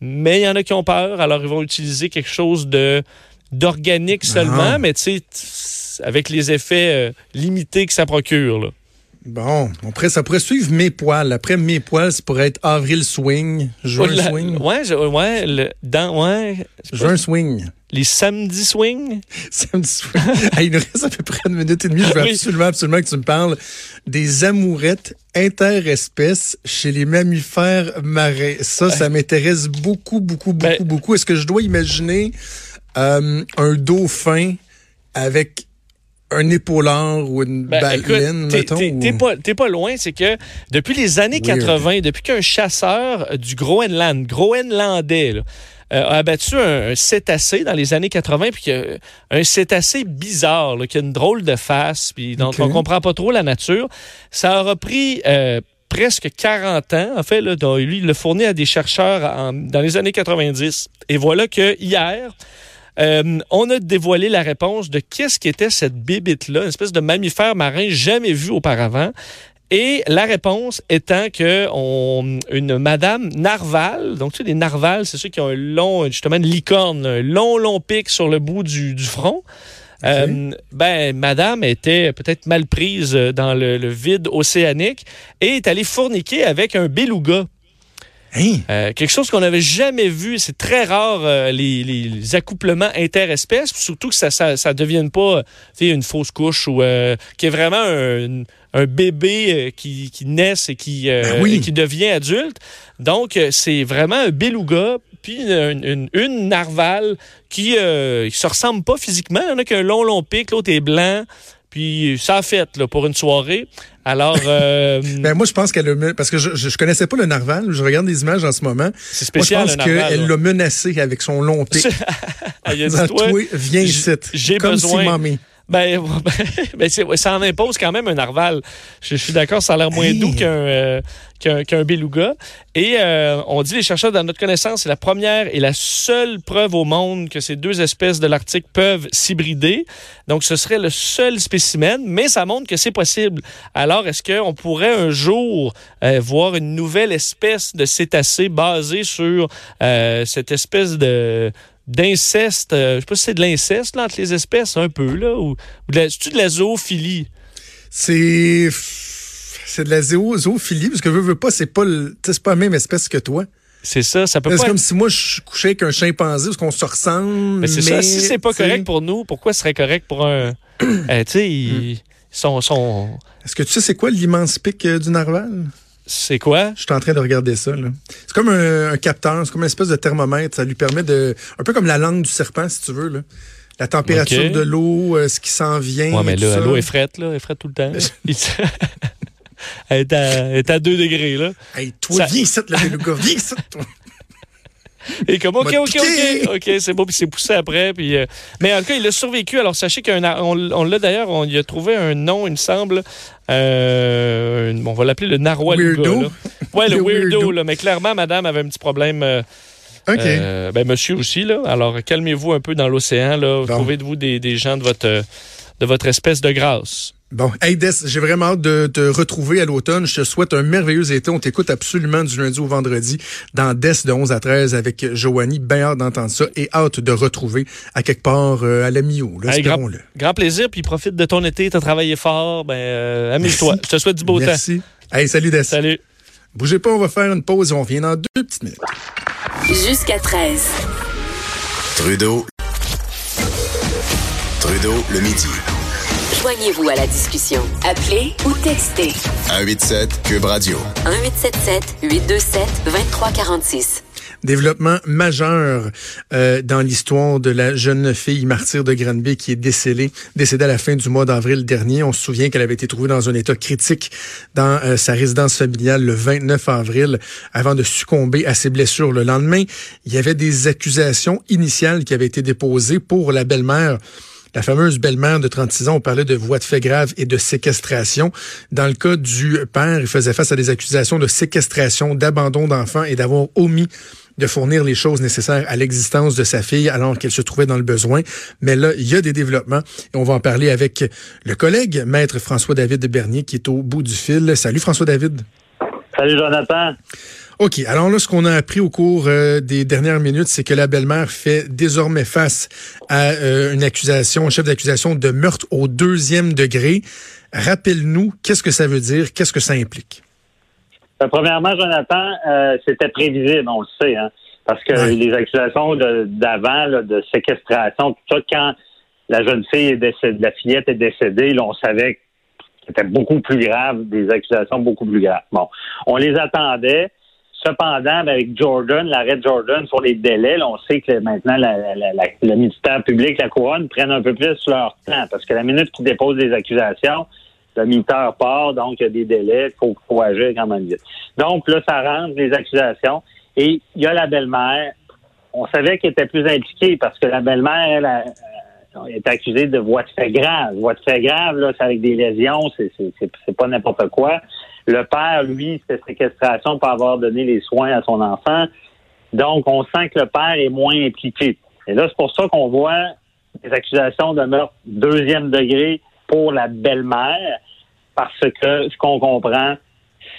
Speaker 7: Mais il y en a qui ont peur, alors ils vont utiliser quelque chose de d'organique seulement,
Speaker 4: Ah.
Speaker 7: mais tu sais, avec les effets euh, limités que ça procure. Là.
Speaker 4: Bon, après, ça pourrait suivre mes poils. Après mes poils, ça pourrait être avril swing, juin
Speaker 7: Oh, la-
Speaker 4: swing,
Speaker 7: Ouais, je- ouais, le, dans, ouais,
Speaker 4: juin swing,
Speaker 7: les samedis swing? *laughs*
Speaker 4: samedi swing. Hey, il nous reste à peu près une minute et demie. Je veux
Speaker 7: Oui.
Speaker 4: absolument, absolument que tu me parles des amourettes interespèces chez les mammifères marins. Ça, ça m'intéresse beaucoup, beaucoup, beaucoup,
Speaker 7: Ben-
Speaker 4: beaucoup. Est-ce que je dois imaginer euh, un dauphin avec un épaulard ou une
Speaker 7: Ben,
Speaker 4: baleine,
Speaker 7: écoute,
Speaker 4: mettons?
Speaker 7: t'es-
Speaker 4: ou-
Speaker 7: T'es pas, t'es pas loin, c'est que depuis les années
Speaker 4: Weird.
Speaker 7: 80, depuis qu'un chasseur du Groenland, Groenlandais, là, euh, a abattu un, un cétacé dans les années 80, puis un cétacé bizarre, là, qui a une drôle de face, puis dont on comprend pas trop la nature, ça aura pris euh, presque 40 ans, en fait, là, dont lui, il l'a fourni à des chercheurs en- dans les années 90. Et voilà que hier, euh, on a dévoilé la réponse de qu'est-ce qu'était cette bébite-là, une espèce de mammifère marin jamais vu auparavant. Et la réponse étant que on, une madame narval, donc tu sais, les narvals, c'est ceux qui ont un long, justement, une licorne, un long, long pic sur le bout du, du front. Euh, ben, madame était peut-être mal prise dans le, le vide océanique et est allée fourniquer avec un beluga.
Speaker 4: Hein?
Speaker 7: Euh, quelque chose qu'on n'avait jamais vu. C'est très rare, euh, les, les accouplements interespèces, surtout que ça ça, ça devienne pas une fausse couche ou euh, qui est vraiment un, un bébé euh, qui, qui naît et qui, euh,
Speaker 4: Ben oui.
Speaker 7: et qui devient adulte. Donc, euh, c'est vraiment un beluga, puis une, une, une narval qui ne se ressemble pas physiquement. Il y en a qui a un long, long pic, l'autre est blanc. Puis ça a fait là, pour une soirée. Alors, euh, *laughs*
Speaker 4: Ben, moi, je pense qu'elle a... Parce que je, je, connaissais pas le narval. Je regarde des images en ce moment.
Speaker 7: c'est spécial,
Speaker 4: moi, je pense qu'elle l'a menacé avec son long *laughs* pic.
Speaker 7: Ah, il a dit, toi,
Speaker 4: viens ici.
Speaker 7: j'ai besoin-
Speaker 4: si.
Speaker 7: Ben, *laughs* ben ça en impose quand même un narval. Je, je suis d'accord, ça a l'air moins
Speaker 4: Hey.
Speaker 7: doux qu'un euh, qu'un qu'un beluga. Et euh, on dit, les chercheurs, dans notre connaissance, c'est la première et la seule preuve au monde que ces deux espèces de l'Arctique peuvent s'hybrider. Donc, ce serait le seul spécimen, mais ça montre que c'est possible. Alors, est-ce qu'on pourrait un jour euh, voir une nouvelle espèce de cétacé basée sur euh, cette espèce de d'inceste, euh, je sais pas si c'est de l'inceste là, entre les espèces, un peu, là, ou, ou de la, c'est-tu de la zoophilie?
Speaker 4: C'est... C'est de la zoophilie, parce que veux, veux pas, c'est pas, le- c'est pas la même espèce que toi.
Speaker 7: C'est ça, ça peut
Speaker 4: C'est
Speaker 7: pas
Speaker 4: comme
Speaker 7: être-
Speaker 4: si moi, je couchais avec un chimpanzé, parce qu'on se ressemble.
Speaker 7: Mais c'est ça, si c'est pas correct pour nous, pourquoi ce serait correct pour un... Euh, tu sais, ils sont... sont...
Speaker 4: Est-ce que tu sais c'est quoi l'immense pic euh, du narval?
Speaker 7: C'est quoi?
Speaker 4: Je suis en train de regarder ça. là. C'est comme un, un capteur, c'est comme une espèce de thermomètre. Ça lui permet de... Un peu comme la langue du serpent, si tu veux. Là. La température de l'eau, euh, ce qui s'en vient.
Speaker 7: Ouais, mais là, l'eau est frette, là. Elle est frette tout le temps. *laughs* Elle, est à, elle est à 2 degrés, là.
Speaker 4: Hey, toi,
Speaker 7: Ça-
Speaker 4: viens ici, le beluga, viens ici. toi.
Speaker 7: Et comme, OK, OK. OK, OK, c'est beau, puis c'est poussé après. Puis, euh, mais en tout cas, il a survécu. Alors, sachez qu'on on, on l'a d'ailleurs, on y a trouvé un nom, il me semble. Euh, on va l'appeler le narwhal.
Speaker 4: Weirdo.
Speaker 7: là. Ouais, le,
Speaker 4: Le
Speaker 7: weirdo,
Speaker 4: weirdo.
Speaker 7: là. Mais clairement, madame avait un petit problème. euh,
Speaker 4: OK.
Speaker 7: euh, ben, monsieur aussi, là. Alors, calmez-vous un peu dans l'océan, là. Trouvez-vous des, des gens de votre, de votre espèce de grâce.
Speaker 4: Bon, hey Des, j'ai vraiment hâte de te retrouver à l'automne. Je te souhaite un merveilleux été. On t'écoute absolument du lundi au vendredi dans Des de 11 à 13 avec Joanie. Bien hâte d'entendre ça et hâte de retrouver à quelque part euh, à la Mio. Là,
Speaker 7: Hey, grand,
Speaker 4: espérons-le.
Speaker 7: grand plaisir, puis profite de ton été. T'as travaillé fort. Ben, euh, amuse-toi. Je te souhaite du beau temps.
Speaker 4: Merci. Hey, salut Des.
Speaker 7: Salut.
Speaker 4: Bougez pas, on va faire une pause et on revient dans deux petites minutes.
Speaker 6: Jusqu'à 13.
Speaker 3: Trudeau. Trudeau, le midi.
Speaker 6: Joignez-vous à la discussion. Appelez ou textez
Speaker 3: 187 Cube Radio.
Speaker 6: 1877 827 2346.
Speaker 4: Développement majeur euh, dans l'histoire de la jeune fille martyre de Granby qui est décédée, décédée à la fin du mois d'avril dernier. On se souvient qu'elle avait été trouvée dans un état critique dans euh, sa résidence familiale le 29 avril avant de succomber à ses blessures. Le lendemain, il y avait des accusations initiales qui avaient été déposées pour la belle-mère la fameuse belle-mère de 36 ans, on parlait de voies de fait grave et de séquestration. Dans le cas du père, il faisait face à des accusations de séquestration, d'abandon d'enfants et d'avoir omis de fournir les choses nécessaires à l'existence de sa fille alors qu'elle se trouvait dans le besoin. Mais là, il y a des développements et on va en parler avec le collègue, maître François-David Bernier, qui est au bout du fil. Salut François-David.
Speaker 8: Salut Jonathan.
Speaker 4: OK. Alors là, ce qu'on a appris au cours euh, des dernières minutes, c'est que la belle-mère fait désormais face à euh, une accusation, un chef d'accusation de meurtre au deuxième degré. Rappelle-nous, qu'est-ce que ça veut dire? Qu'est-ce que ça implique?
Speaker 8: Euh, premièrement, Jonathan, c'était prévisible, on le sait, hein, parce que
Speaker 4: Ouais.
Speaker 8: les accusations d'avant, de séquestration, tout ça, quand la jeune fille est décédée, la fillette est décédée, là, on savait que c'était beaucoup plus grave, des accusations beaucoup plus graves. Bon, on les attendait. Cependant, ben, avec Jordan, l'arrêt Jordan sur les délais, là, on sait que maintenant le ministère public, la couronne, prennent un peu plus leur temps parce que la minute qu'ils déposent des accusations, le minuteur part, donc il y a des délais, il faut, faut agir quand même vite. Donc là, ça rentre les accusations et il y a la belle-mère. On savait qu'elle était plus impliquée parce que la belle-mère, elle, est accusée de voies de fait grave. Voies de fait grave, là, c'est avec des lésions, c'est pas n'importe quoi. Le père, lui, c'est séquestration pour avoir donné les soins à son enfant. Donc, on sent que le père est moins impliqué. Et là, c'est pour ça qu'on voit des accusations de meurtre deuxième degré pour la belle-mère, parce que ce qu'on comprend,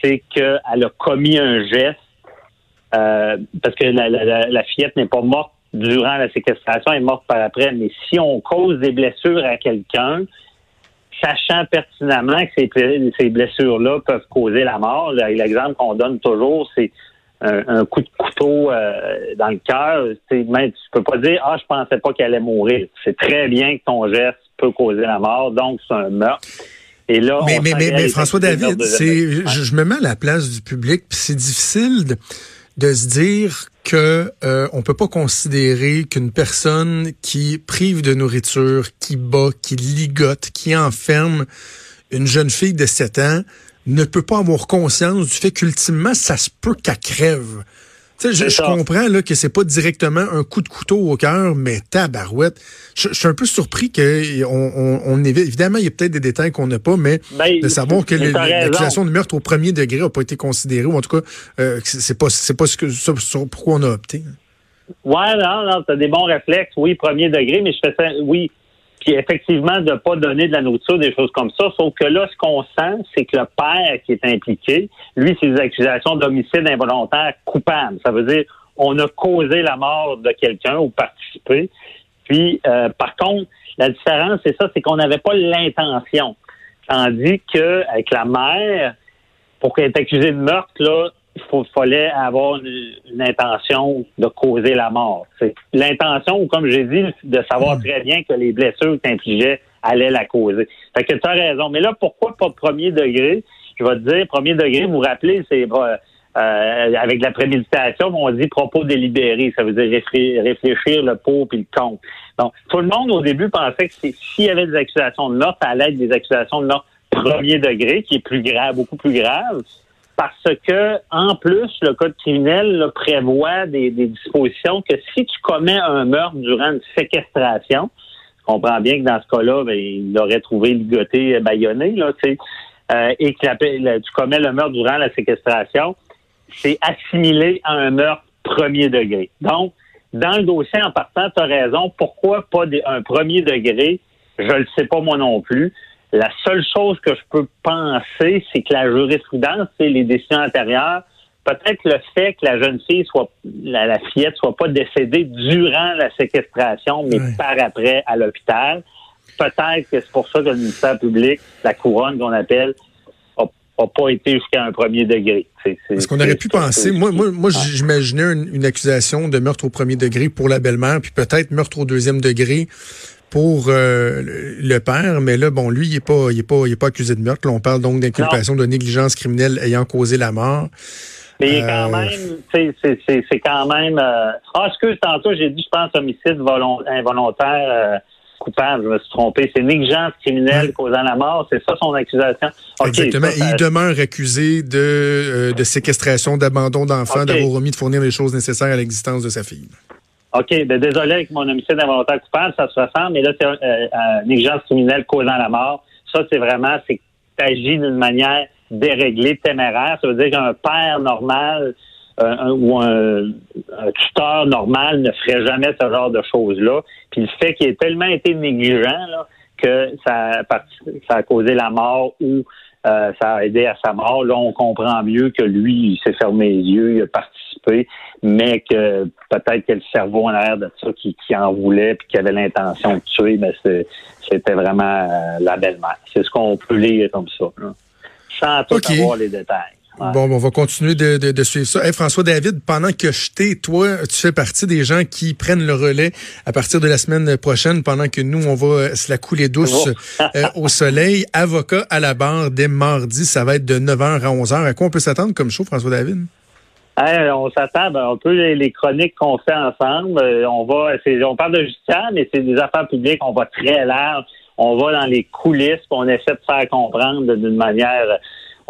Speaker 8: c'est qu'elle a commis un geste, euh, parce que la, la- fillette n'est pas morte durant la séquestration, est morte par après. Mais si on cause des blessures à quelqu'un, sachant pertinemment que ces, ces blessures-là peuvent causer la mort, l'exemple qu'on donne toujours, c'est un, coup de couteau euh, dans le cœur. Tu peux pas dire ah je pensais pas qu'elle allait mourir. C'est très bien que ton geste peut causer la mort, donc c'est un meurtre. Et là,
Speaker 4: mais, mais, mais, François David, c'est, je, me mets à la place du public, puis c'est difficile de, de, se dire que euh, on peut pas considérer qu'une personne qui prive de nourriture, qui bat, qui ligote, qui enferme une jeune fille de 7 ans ne peut pas avoir conscience du fait qu'ultimement, ça se peut qu'elle crève. Je, je comprends là, que c'est pas directement un coup de couteau au cœur, mais tabarouette. Je, je suis un peu surpris que on, on, évidemment il y a peut-être des détails qu'on n'a pas, mais ben, de savoir que l'accusation de meurtre au premier degré n'a pas été considérée, ou en tout cas, euh, c'est pas c'est pas ce que ça, pourquoi on a opté.
Speaker 8: Ouais, non, non, t'as des bons réflexes, oui, premier degré, mais je fais ça, oui, puis effectivement de pas donner de la nourriture, des choses comme ça. Sauf que là, ce qu'on sent, c'est que le père qui est impliqué, lui, c'est des accusations d'homicide involontaire coupable. Ça veut dire on a causé la mort de quelqu'un ou participé. Puis, euh, par contre, la différence, c'est ça, c'est qu'on n'avait pas l'intention. Tandis qu'avec la mère, pour qu'elle est accusée de meurtre, là, il fallait avoir une, intention de causer la mort. L'intention, comme j'ai dit, de savoir hmm. très bien que les blessures que infligeais allaient la causer. Fait que tu as raison. Mais là, pourquoi pas premier degré? Je vais te dire, premier degré, vous vous rappelez, c'est euh, avec la préméditation, on dit propos délibérés. Ça veut dire réfléchir le pour puis le contre. Donc, tout le monde au début pensait que s'il y avait des accusations de meurtre, ça allait être des accusations de meurtre premier degré, qui est plus grave, beaucoup plus grave parce que, en plus, le code criminel prévoit des, dispositions que si tu commets un meurtre durant une séquestration, je comprends bien que dans ce cas-là, ben, il aurait trouvé ligoté, baïonné, tu sais, euh, et que tu commets le meurtre durant la séquestration, c'est assimilé à un meurtre premier degré. Donc, dans le dossier en partant, tu as raison. Pourquoi pas un premier degré? Je ne le sais pas moi non plus. La seule chose que je peux penser, c'est que la jurisprudence, c'est les décisions antérieures. Peut-être le fait que la jeune fille soit, la, la fillette soit pas décédée durant la séquestration, mais par après à l'hôpital. Peut-être que c'est pour ça que le ministère public, la couronne qu'on appelle, n'a pas été jusqu'à un premier degré.
Speaker 4: Est-ce qu'on aurait pu penser, moi, moi, moi j'imaginais une, accusation de meurtre au premier degré pour la belle-mère, puis peut-être meurtre au deuxième degré pour euh, le père, mais là, bon, lui, il n'est pas, il est pas, il est pas accusé de meurtre. Là, on parle donc d'inculpation de négligence criminelle ayant causé la mort.
Speaker 8: Mais il est quand euh, même, c'est quand même. Euh... Ah, excuse, tantôt, j'ai dit, je pense, homicide involontaire euh, coupable. Je me suis trompé. C'est négligence criminelle causant la mort. C'est ça son accusation?
Speaker 4: Exactement. Et il demeure accusé de, de séquestration, d'abandon d'enfant, d'avoir omis de fournir les choses nécessaires à l'existence de sa fille.
Speaker 8: OK, ben désolé avec mon homicide involontaire coupable, ça se ressemble, mais là, c'est euh, une négligence criminelle causant la mort. Ça, c'est vraiment, c'est que d'une manière déréglée, téméraire. Ça veut dire qu'un père normal euh, ou un, tuteur normal ne ferait jamais ce genre de choses-là. Puis le fait qu'il ait tellement été négligent là, que ça, ça a causé la mort ou euh, ça a aidé à sa mort. Là, on comprend mieux que lui, il s'est fermé les yeux, il a participé, mais que peut-être que le cerveau en arrière de ça qui, en voulait puis qui avait l'intention de tuer, mais c'était vraiment euh, la belle-mère. C'est ce qu'on peut lire comme ça, sans tout avoir les détails.
Speaker 4: Bon, on va continuer de, de, suivre ça. Hey, François David, pendant que je t'ai, toi, tu fais partie des gens qui prennent le relais à partir de la semaine prochaine, pendant que nous, on va se la couler douce euh, au soleil. Avocat à la barre dès mardi, ça va être de 9h à 11h. À quoi on peut s'attendre comme show, François David?
Speaker 8: on s'attend ben, un peu les, chroniques qu'on fait ensemble. Euh, on va, on parle de justice, mais c'est des affaires publiques. On va très large. On va dans les coulisses. On essaie de faire comprendre d'une manière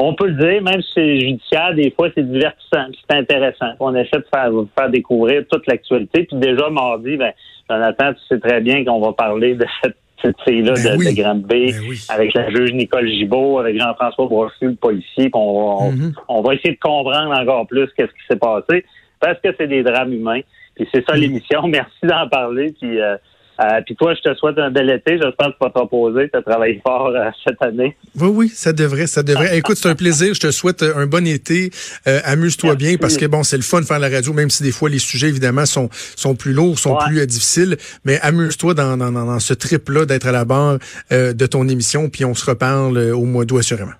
Speaker 8: on peut le dire, même si c'est judiciaire, des fois, c'est divertissant, c'est intéressant. On essaie de faire, faire découvrir toute l'actualité. Puis déjà, mardi, ben, Jonathan, tu sais très bien qu'on va parler de cette cette fille-là ben de, Grande B, ben avec la juge Nicole Gibault, avec Jean-François Brochu, le policier. On, mm-hmm. on, va essayer de comprendre encore plus qu'est-ce qui s'est passé, parce que c'est des drames humains. Puis c'est ça mm-hmm. l'émission. *laughs* Merci d'en parler. Puis euh, Euh, puis toi, je te souhaite un bel été. J'espère que tu vas te reposer. Tu as travaillé fort euh, cette année.
Speaker 4: Oui, oui, ça devrait, ça devrait. *laughs* Écoute, c'est un plaisir. Je te souhaite un bon été. Euh, amuse-toi bien parce que bon, c'est le fun de faire la radio, même si des fois les sujets évidemment sont sont plus lourds, sont
Speaker 8: Ouais.
Speaker 4: plus euh, difficiles. Mais amuse-toi dans, dans, dans, ce trip-là d'être à la barre euh, de ton émission. Puis on se reparle euh, au mois d'août assurément.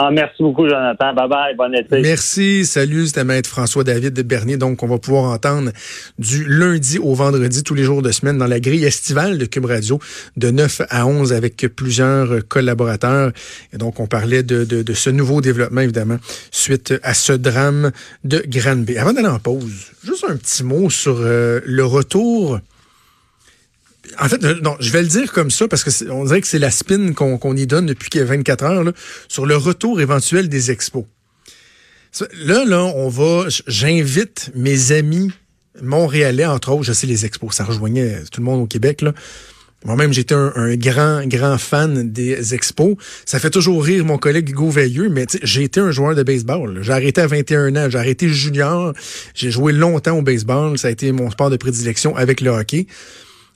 Speaker 8: Ah, merci beaucoup, Jonathan. Bye bye. Bon été.
Speaker 4: Merci. Salut, c'était Maître François-David de Bernier. Donc, on va pouvoir entendre du lundi au vendredi, tous les jours de semaine, dans la grille estivale de Cube Radio, de 9 à 11, avec plusieurs collaborateurs. Et donc, on parlait de, ce nouveau développement, évidemment, suite à ce drame de Granby. Avant d'aller en pause, juste un petit mot sur euh, le retour en fait, non, je vais le dire comme ça parce que on dirait que c'est la spin qu'on y donne depuis qu'il y a 24 heures là, sur le retour éventuel des expos. Là, là, on va. J'invite mes amis montréalais, entre autres, je sais les expos, ça rejoignait tout le monde au Québec. Moi-même, j'étais un, un grand, grand fan des expos. Ça fait toujours rire mon collègue Hugo Veilleux, mais j'ai été un joueur de baseball. J'ai arrêté à 21 ans, j'ai arrêté junior. J'ai joué longtemps au baseball. Ça a été mon sport de prédilection avec le hockey.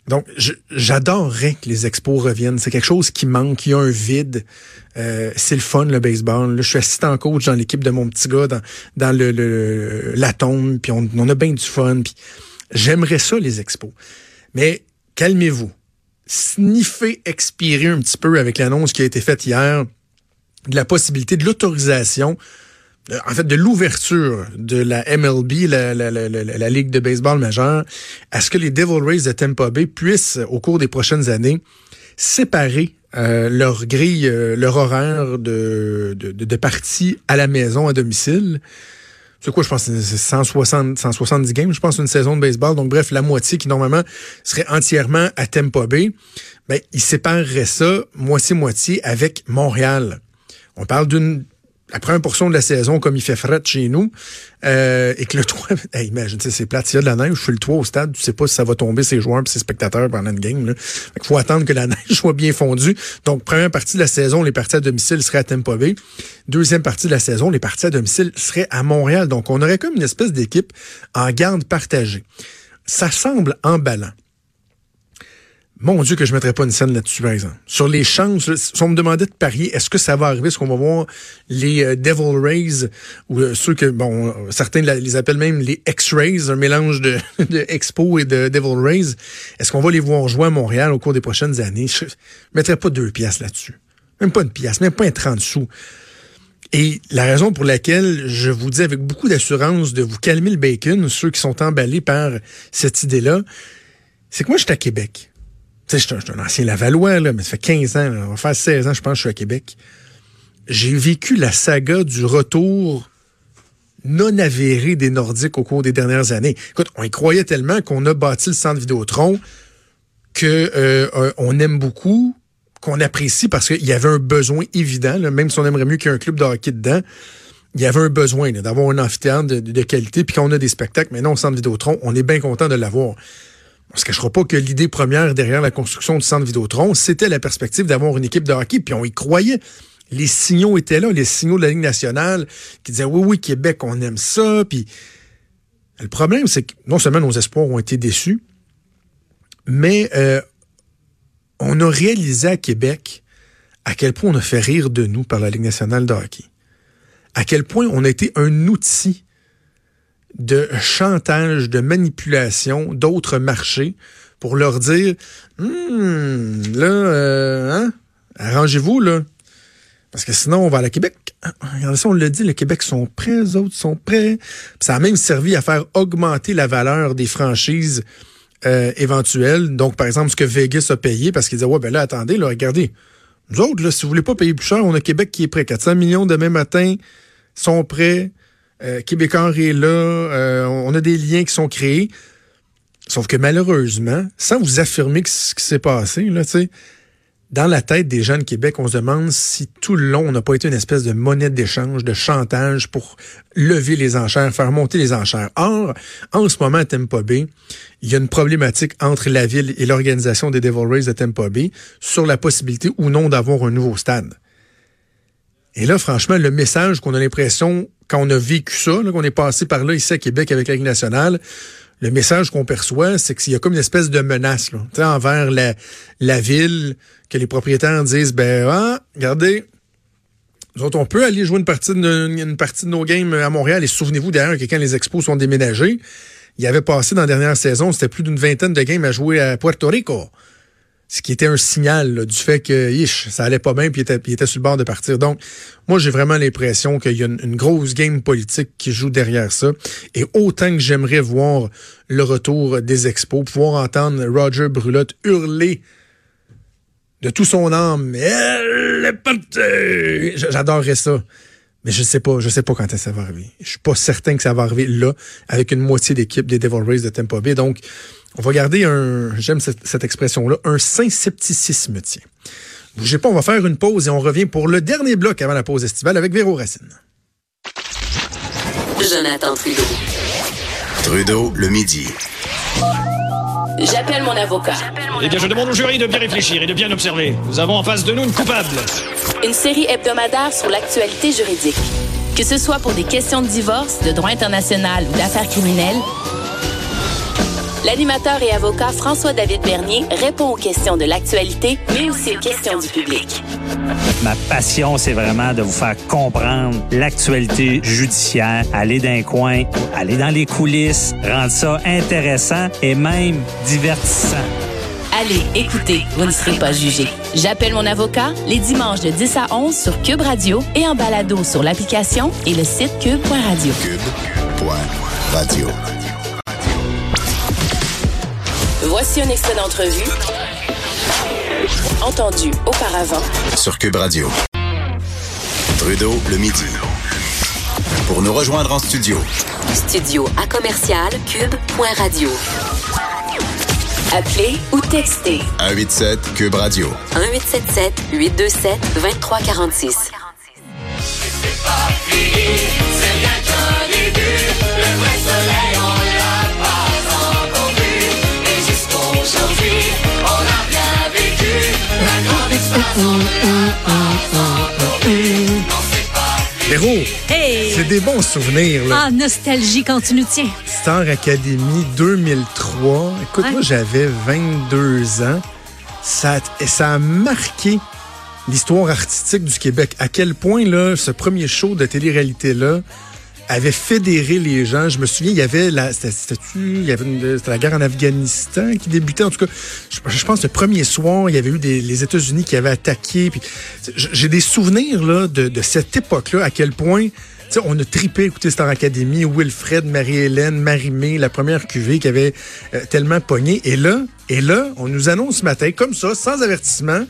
Speaker 4: Donc, j'adorerais que les expos reviennent. C'est quelque chose qui manque. Il y a un vide. Euh, c'est le fun, le baseball. Là, je suis assistant coach dans l'équipe de mon petit gars dans, dans le, le- la tombe. Puis on, on a bien du fun. J'aimerais ça, les expos. Mais calmez-vous. Sniffez, expirez un petit peu avec l'annonce qui a été faite hier de la possibilité de l'autorisation en fait, de l'ouverture de la MLB, la, la, la, la, Ligue de baseball majeure, à ce que les Devil Rays de Tampa Bay puissent, au cours des prochaines années, séparer euh, leur grille, euh, leur horaire de, de, de, partie à la maison, à domicile. C'est quoi, je pense, c'est 160, 170 games, je pense, une saison de baseball. Donc, bref, la moitié qui, normalement, serait entièrement à Tampa Bay. Ben, ils sépareraient ça moitié-moitié avec Montréal. On parle d'une première portion de la saison, comme il fait fret chez nous, euh, et que le toit, *laughs* hey, imagine, c'est plate, il y a de la neige, je fais le toit au stade, tu sais pas si ça va tomber ses joueurs et ses spectateurs pendant une game. Là. Fait qu'il faut attendre que la *laughs* neige soit bien fondue. Donc, première partie de la saison, les parties à domicile seraient à Tampa Bay. Deuxième partie de la saison, les parties à domicile seraient à Montréal. Donc, on aurait comme une espèce d'équipe en garde partagée. Ça semble emballant. Mon Dieu, que je ne mettrais pas une scène là-dessus, par exemple. Sur les chances, si on me demandait de parier, est-ce que ça va arriver? Est-ce qu'on va voir les euh, Devil Rays ou euh, ceux que, bon, euh, certains les appellent même les X-Rays, un mélange de, *laughs* de Expo et de Devil Rays. Est-ce qu'on va les voir jouer à Montréal au cours des prochaines années? Je ne mettrais pas deux piastres là-dessus. Même pas une pièce, même pas un 30 sous. Et la raison pour laquelle je vous dis avec beaucoup d'assurance de vous calmer le bacon, ceux qui sont emballés par cette idée-là, c'est que moi, je suis à Québec. Tu je suis un- ancien Lavallois, là, mais ça fait 15 ans, on va faire 16 ans, je pense, je suis à Québec. J'ai vécu la saga du retour non avéré des Nordiques au cours des dernières années. Écoute, on y croyait tellement qu'on a bâti le centre Vidéotron que euh, euh, on aime beaucoup, qu'on apprécie parce qu'il y avait un besoin évident, même si on aimerait mieux qu'il y ait un club de hockey dedans, il y avait un besoin d'avoir un amphithéâtre de, qualité, puis qu'on a des spectacles, maintenant au centre Vidéotron, on est bien content de l'avoir. On se cachera pas que l'idée première derrière la construction du centre Vidéotron, c'était la perspective d'avoir une équipe de hockey, puis on y croyait. Les signaux étaient là, les signaux de la Ligue nationale qui disaient oui, oui, Québec, on aime ça. Puis le problème, c'est que non seulement nos espoirs ont été déçus, mais euh, on a réalisé à Québec à quel point on a fait rire de nous par la Ligue nationale de hockey. À quel point on a été un outil de chantage, de manipulation d'autres marchés pour leur dire Hum, là, euh, hein, arrangez-vous, là. Parce que sinon, on va à la Québec. Regardez ça, on l'a dit, le Québec sont prêts, les autres sont prêts. Ça a même servi à faire augmenter la valeur des franchises euh, éventuelles. Donc, par exemple, ce que Vegas a payé, parce qu'ils disaient, ouais, ben là, attendez, là, regardez. Nous autres, là, si vous voulez pas payer plus cher, on a Québec qui est prêt. 400 millions demain matin sont prêts. Euh, est là. Euh, on a des liens qui sont créés. Sauf que malheureusement, sans vous affirmer ce qui s'est passé, là, dans la tête des gens de Québec, on se demande si tout le long, on n'a pas été une espèce de monnaie d'échange, de chantage pour lever les enchères, faire monter les enchères. Or, en ce moment, à Tampa Bay, il y a une problématique entre la ville et l'organisation des Devil Rays de Tampa Bay sur la possibilité ou non d'avoir un nouveau stade. Et là, franchement, le message qu'on a l'impression, quand on a vécu ça, qu'on est passé par là ici à Québec avec la Ligue nationale, le message qu'on perçoit, c'est qu'il y a comme une espèce de menace envers la, la ville, que les propriétaires disent, ben, ah, regardez, nous autres, on peut aller jouer une partie de, partie de nos games à Montréal. Et souvenez-vous d'ailleurs que quand les expos sont déménagés, il y avait passé dans la dernière saison, c'était plus d'une vingtaine de games à jouer à Puerto Rico. Ce qui était un signal du fait que ish, ça allait pas bien puis il était, sur le bord de partir. Donc, moi, j'ai vraiment l'impression qu'il y a une, grosse game politique qui joue derrière ça. Et autant que j'aimerais voir le retour des expos, pouvoir entendre Roger Brulotte hurler de tout son âme. J'adorerais ça. Mais je sais pas, je sais pas quand ça va arriver. Je suis pas certain que ça va arriver là, avec une moitié d'équipe des Devil Rays de Tampa Bay. Donc, on va garder un, j'aime cette, cette expression-là, un saint scepticisme, tiens. Bougez pas, on va faire une pause et on revient pour le dernier bloc avant la pause estivale avec Véro Racine.
Speaker 6: Jonathan Trudeau.
Speaker 3: Trudeau, le midi.
Speaker 6: J'appelle mon avocat.
Speaker 9: Eh bien, je demande au jury de bien réfléchir et de bien observer. Nous avons en face de nous une coupable.
Speaker 6: Une série hebdomadaire sur l'actualité juridique. Que ce soit pour des questions de divorce, de droit international ou d'affaires criminelles, l'animateur et avocat François-David Bernier répond aux questions de l'actualité, mais aussi aux questions du public.
Speaker 10: Ma passion, c'est vraiment de vous faire comprendre l'actualité judiciaire, aller d'un coin, aller dans les coulisses, rendre ça intéressant et même divertissant.
Speaker 6: Allez, écoutez, vous ne serez pas jugé. J'appelle mon avocat les dimanches de 10 à 11 sur Cube Radio et en balado sur l'application et le site cube.radio.
Speaker 3: Cube.radio.
Speaker 6: Voici un extrait d'entrevue entendu auparavant
Speaker 3: Sur Cube Radio. Trudeau, le midi. Pour nous rejoindre en studio,
Speaker 6: studio à commercial cube.radio. Appelez ou textez
Speaker 3: 187 Cube Radio.
Speaker 6: 1877 827 2346.
Speaker 4: Véro,
Speaker 11: Hey!
Speaker 4: c'est des bons souvenirs, là.
Speaker 11: Ah, nostalgie quand tu nous tiens.
Speaker 4: Star Academy 2003. Écoute,
Speaker 11: Ouais.
Speaker 4: moi, j'avais 22 ans. Ça, a- ça a marqué l'histoire artistique du Québec. À quel point, là, ce premier show de télé-réalité-là avait fédéré les gens. Je me souviens, il y avait la, c'était-tu- il y avait la guerre en Afghanistan qui débutait. En tout cas, je, je pense le premier soir, il y avait eu les États-Unis qui avaient attaqué. J'ai des souvenirs, de, cette époque-là, à quel point, on a tripé écouter Star Academy, Wilfred, Marie-Hélène, Marie-Mé, la première cuvée qui avait euh, tellement pogné. Et là, et là, on nous annonce ce matin, comme ça, sans avertissement,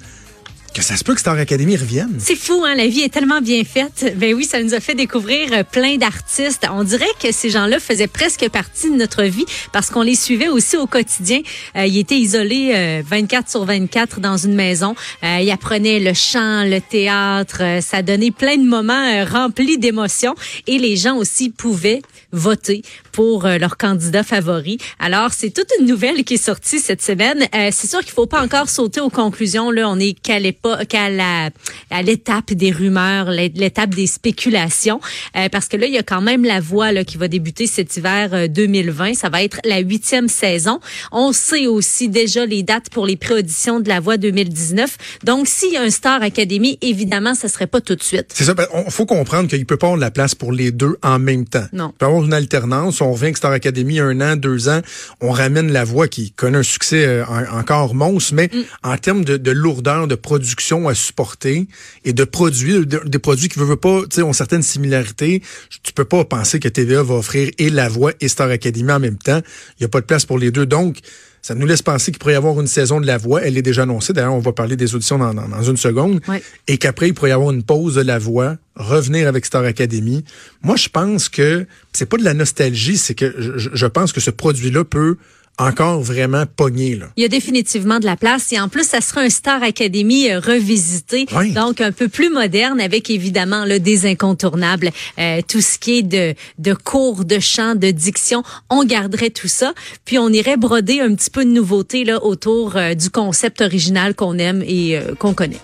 Speaker 4: que ça se peut que Star Academy revienne.
Speaker 11: C'est fou, hein? La vie est tellement bien faite. Ben oui, ça nous a fait découvrir euh, plein d'artistes. On dirait que ces gens-là faisaient presque partie de notre vie parce qu'on les suivait aussi au quotidien. Euh, ils étaient isolés euh, 24 sur 24 dans une maison. Euh, ils apprenaient le chant, le théâtre. Euh, ça donnait plein de moments euh, remplis d'émotions. Et les gens aussi pouvaient voter pour euh, leur candidat favori. Alors, c'est toute une nouvelle qui est sortie cette semaine. Euh, c'est sûr qu'il faut pas encore sauter aux conclusions. Là, on est l'époque, qu'à la, à l'étape des rumeurs, l'é- l'étape des spéculations, Euh, parce que là, il y a quand même la voix là, qui va débuter cet hiver euh, 2020. Ça va être la huitième saison. On sait aussi déjà les dates pour les pré-auditions de la voix 2019. Donc, s'il y a un Star Academy, évidemment, ça serait pas tout de suite.
Speaker 4: C'est ça. Il faut comprendre qu'il peut pas avoir de la place pour les deux en même temps.
Speaker 11: Non.
Speaker 4: Il peut avoir une alternance. On revient avec Star Academy un an, deux ans. On ramène la voix qui connaît un succès euh, en- encore monstre, mais en termes de, de lourdeur, de production à supporter et de produits, de- des produits qui ne veulent pas, tu sais, ont certaines similarités. Tu peux pas penser que TVA va offrir et la voix et Star Academy en même temps. Il n'y a pas de place pour les deux. Donc, ça nous laisse penser qu'il pourrait y avoir une saison de la voix. Elle est déjà annoncée. D'ailleurs, on va parler des auditions dans, dans- dans une seconde. Et qu'après, il pourrait y avoir une pause de la voix, revenir avec Star Academy. Moi, je pense que c'est pas de la nostalgie, c'est que je, je pense que ce produit-là peut encore vraiment pogner. Là.
Speaker 11: Il y a définitivement de la place et en plus, ça sera un Star Academy euh, revisité,
Speaker 4: Oui.
Speaker 11: donc un peu plus moderne avec évidemment le des incontournables, euh, tout ce qui est de, de cours de chant, de diction, on garderait tout ça, puis on irait broder un petit peu de nouveauté là autour euh, du concept original qu'on aime et euh, qu'on connaît.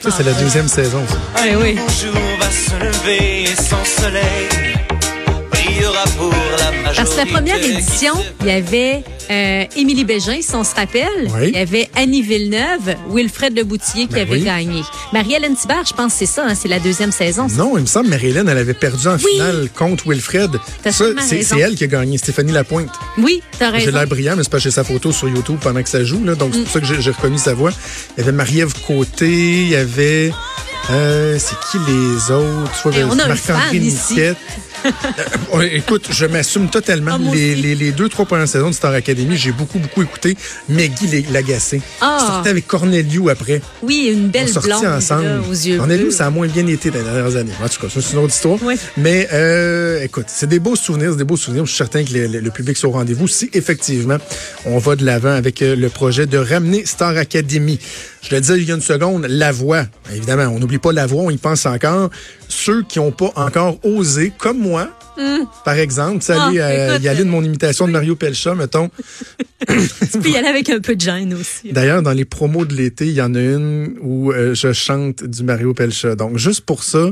Speaker 4: Ça, c'est la deuxième saison. ça.
Speaker 11: Oui, oui.
Speaker 12: jour va se lever et sans soleil
Speaker 11: Parce que la première édition, il y avait euh, Émilie Bégin, si on se rappelle.
Speaker 4: Oui.
Speaker 11: Il y avait Annie Villeneuve, Wilfred Leboutillier qui
Speaker 4: Ben
Speaker 11: avait
Speaker 4: oui.
Speaker 11: gagné. Marie-Hélène Thibert, je pense que c'est ça, hein, c'est la deuxième saison. ça.
Speaker 4: Non, il me semble que Marie-Hélène, elle avait perdu en
Speaker 11: Oui.
Speaker 4: finale contre Wilfred. Ça, c'est elle qui a gagné, Stéphanie Lapointe.
Speaker 11: Oui, t'as
Speaker 4: J'ai
Speaker 11: raison.
Speaker 4: l'air brillant, mais c'est parce que j'ai sa photo sur YouTube pendant que ça joue. Là, donc, c'est pour ça que j'ai- j'ai reconnu sa voix. Il y avait Marie-Ève Côté, il y avait... euh, c'est qui les autres?
Speaker 11: On a un
Speaker 4: Marc-André. Niquette. Euh, ouais, écoute, je m'assume totalement.
Speaker 11: Ah,
Speaker 4: les,
Speaker 11: aussi.
Speaker 4: les, les deux, trois premières saisons de Star Academy, j'ai beaucoup, beaucoup écouté. Maggie Lagacé.
Speaker 11: Ah.
Speaker 4: Je sortais avec Corneliu après.
Speaker 11: Oui, une
Speaker 4: On
Speaker 11: belle
Speaker 4: sortit
Speaker 11: blonde
Speaker 4: ensemble.
Speaker 11: là, aux yeux
Speaker 4: On ça a moins bien été dans les dernières années. En tout cas, c'est une autre histoire. Mais euh, écoute, c'est des beaux souvenirs, c'est des beaux souvenirs. Je suis certain que le, le- le public sera au rendez-vous si effectivement on va de l'avant avec euh, le projet de ramener Star Academy. Je le disais il y a une seconde, la voix. Évidemment, on n'oublie pas la voix, on y pense encore. Ceux qui n'ont pas encore osé, comme moi, par exemple, tu
Speaker 11: Hmm. Ah,
Speaker 4: euh, y aller de mon imitation de Mario Pelcha, mettons. *laughs*
Speaker 11: Tu peux y aller avec un peu de gêne aussi.
Speaker 4: D'ailleurs, dans les promos de l'été, il y en a une où euh, je chante du Mario Pelcha. Donc, juste pour ça,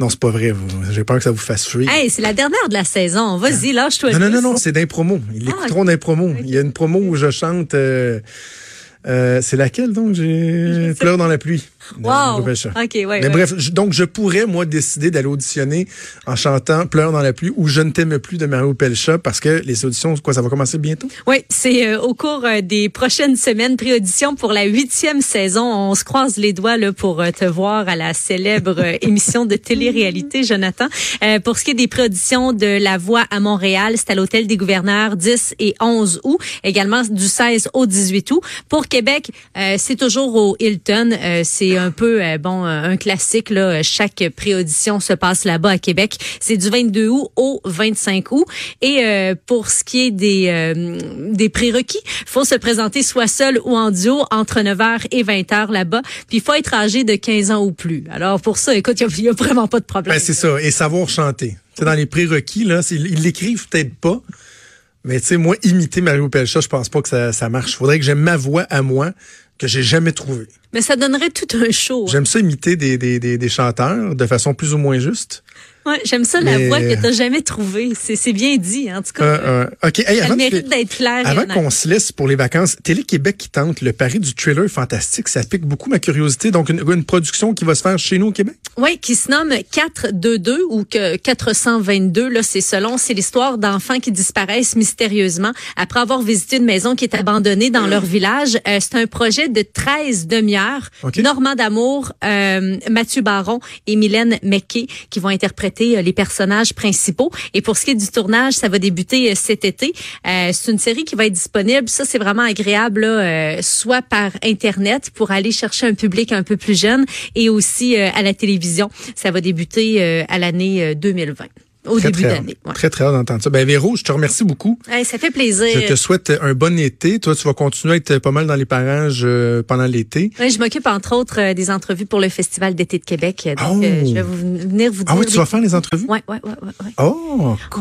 Speaker 4: non, c'est pas vrai. J'ai peur que ça vous fasse fuir.
Speaker 11: Hey, c'est la dernière de la saison. Vas-y, lâche-toi.
Speaker 4: non, non, non, non, c'est d'un promo. Ils
Speaker 11: Ah,
Speaker 4: l'écouteront d'un promo. Il y a une promo où je chante. euh, euh, c'est laquelle donc? J'ai Pleure dans la pluie.
Speaker 11: Wow. OK, ouais.
Speaker 4: Mais
Speaker 11: ouais.
Speaker 4: bref, je- donc je pourrais, moi, décider d'aller auditionner en chantant Pleure dans la pluie ou Je ne t'aime plus de Mario Pelcha parce que les auditions, quoi, ça va commencer bientôt?
Speaker 11: Oui, c'est euh, au cours euh, des prochaines semaines, pré-audition pour la huitième saison. On se croise les doigts là, pour euh, te voir à la célèbre émission de télé-réalité, Jonathan. Euh, pour ce qui est des pré-auditions de La Voix à Montréal, c'est à l'Hôtel des gouverneurs 10 et 11 août. Également du 16 au 18 août. Pour Québec, euh, c'est toujours au Hilton. Euh, c'est un peu euh, bon euh, un classique. Là. Chaque pré-audition se passe là-bas à Québec. C'est du 22 août au 25 août. Et euh, pour ce qui est des, euh, des prérequis, faut se présenter soit seul ou en duo entre 9h et 20h là-bas. Puis il faut être âgé de 15 ans ou plus. Alors pour ça, écoute, il n'y a, vraiment pas de problème.
Speaker 4: Ben, c'est ça. Et savoir chanter. C'est dans les prérequis, là. Ils l'écrivent peut-être pas. Mais tu sais, moi, imiter Mario Pelcha, je pense pas que ça, ça marche. Faudrait que j'aime ma voix à moi que j'ai jamais trouvée.
Speaker 11: Mais ça donnerait tout un show. hein.
Speaker 4: J'aime ça imiter des, des, des, des chanteurs de façon plus ou moins juste.
Speaker 11: Ouais, J'aime ça, la
Speaker 4: Mais-
Speaker 11: voix que t'as jamais trouvée. C'est c'est bien dit, en tout cas.
Speaker 4: Euh, euh. Hey, avant
Speaker 11: mérite d'être claire.
Speaker 4: Avant qu'on se laisse pour les vacances, Télé-Québec qui tente le pari du thriller fantastique, ça pique beaucoup ma curiosité. Donc, une, une production qui va se faire chez nous au Québec?
Speaker 11: Oui, qui se nomme 422 ou que 422, là, c'est selon, c'est l'histoire d'enfants qui disparaissent mystérieusement après avoir visité une maison qui est abandonnée dans leur village. Euh, c'est un projet de 13 demi-heures. Normand D'Amour, euh, Mathieu Baron et Mylène McKay qui vont interpréter euh, les personnages principaux. Et pour ce qui est du tournage, ça va débuter euh, cet été. Euh, c'est une série qui va être disponible. Ça, c'est vraiment agréable, là, soit par Internet pour aller chercher un public un peu plus jeune et aussi à la télévision. Ça va débuter à l'année euh, 2020, au
Speaker 4: Très,
Speaker 11: début
Speaker 4: très,
Speaker 11: d'année.
Speaker 4: hâte. très, très hâte d'entendre ça. Ben, Véro, je te remercie beaucoup.
Speaker 11: Ouais, ça fait plaisir.
Speaker 4: Je te souhaite un bon été. Toi, tu vas continuer à être pas mal dans les parages euh, pendant l'été.
Speaker 11: Ouais, je m'occupe entre autres euh, des entrevues pour le Festival d'été de Québec. Donc,
Speaker 4: Oh.
Speaker 11: euh, je vais vous, venir vous dire.
Speaker 4: Ah oui, tu vas faire les entrevues?
Speaker 11: Ouais, ouais, ouais, ouais, ouais.
Speaker 4: Oh,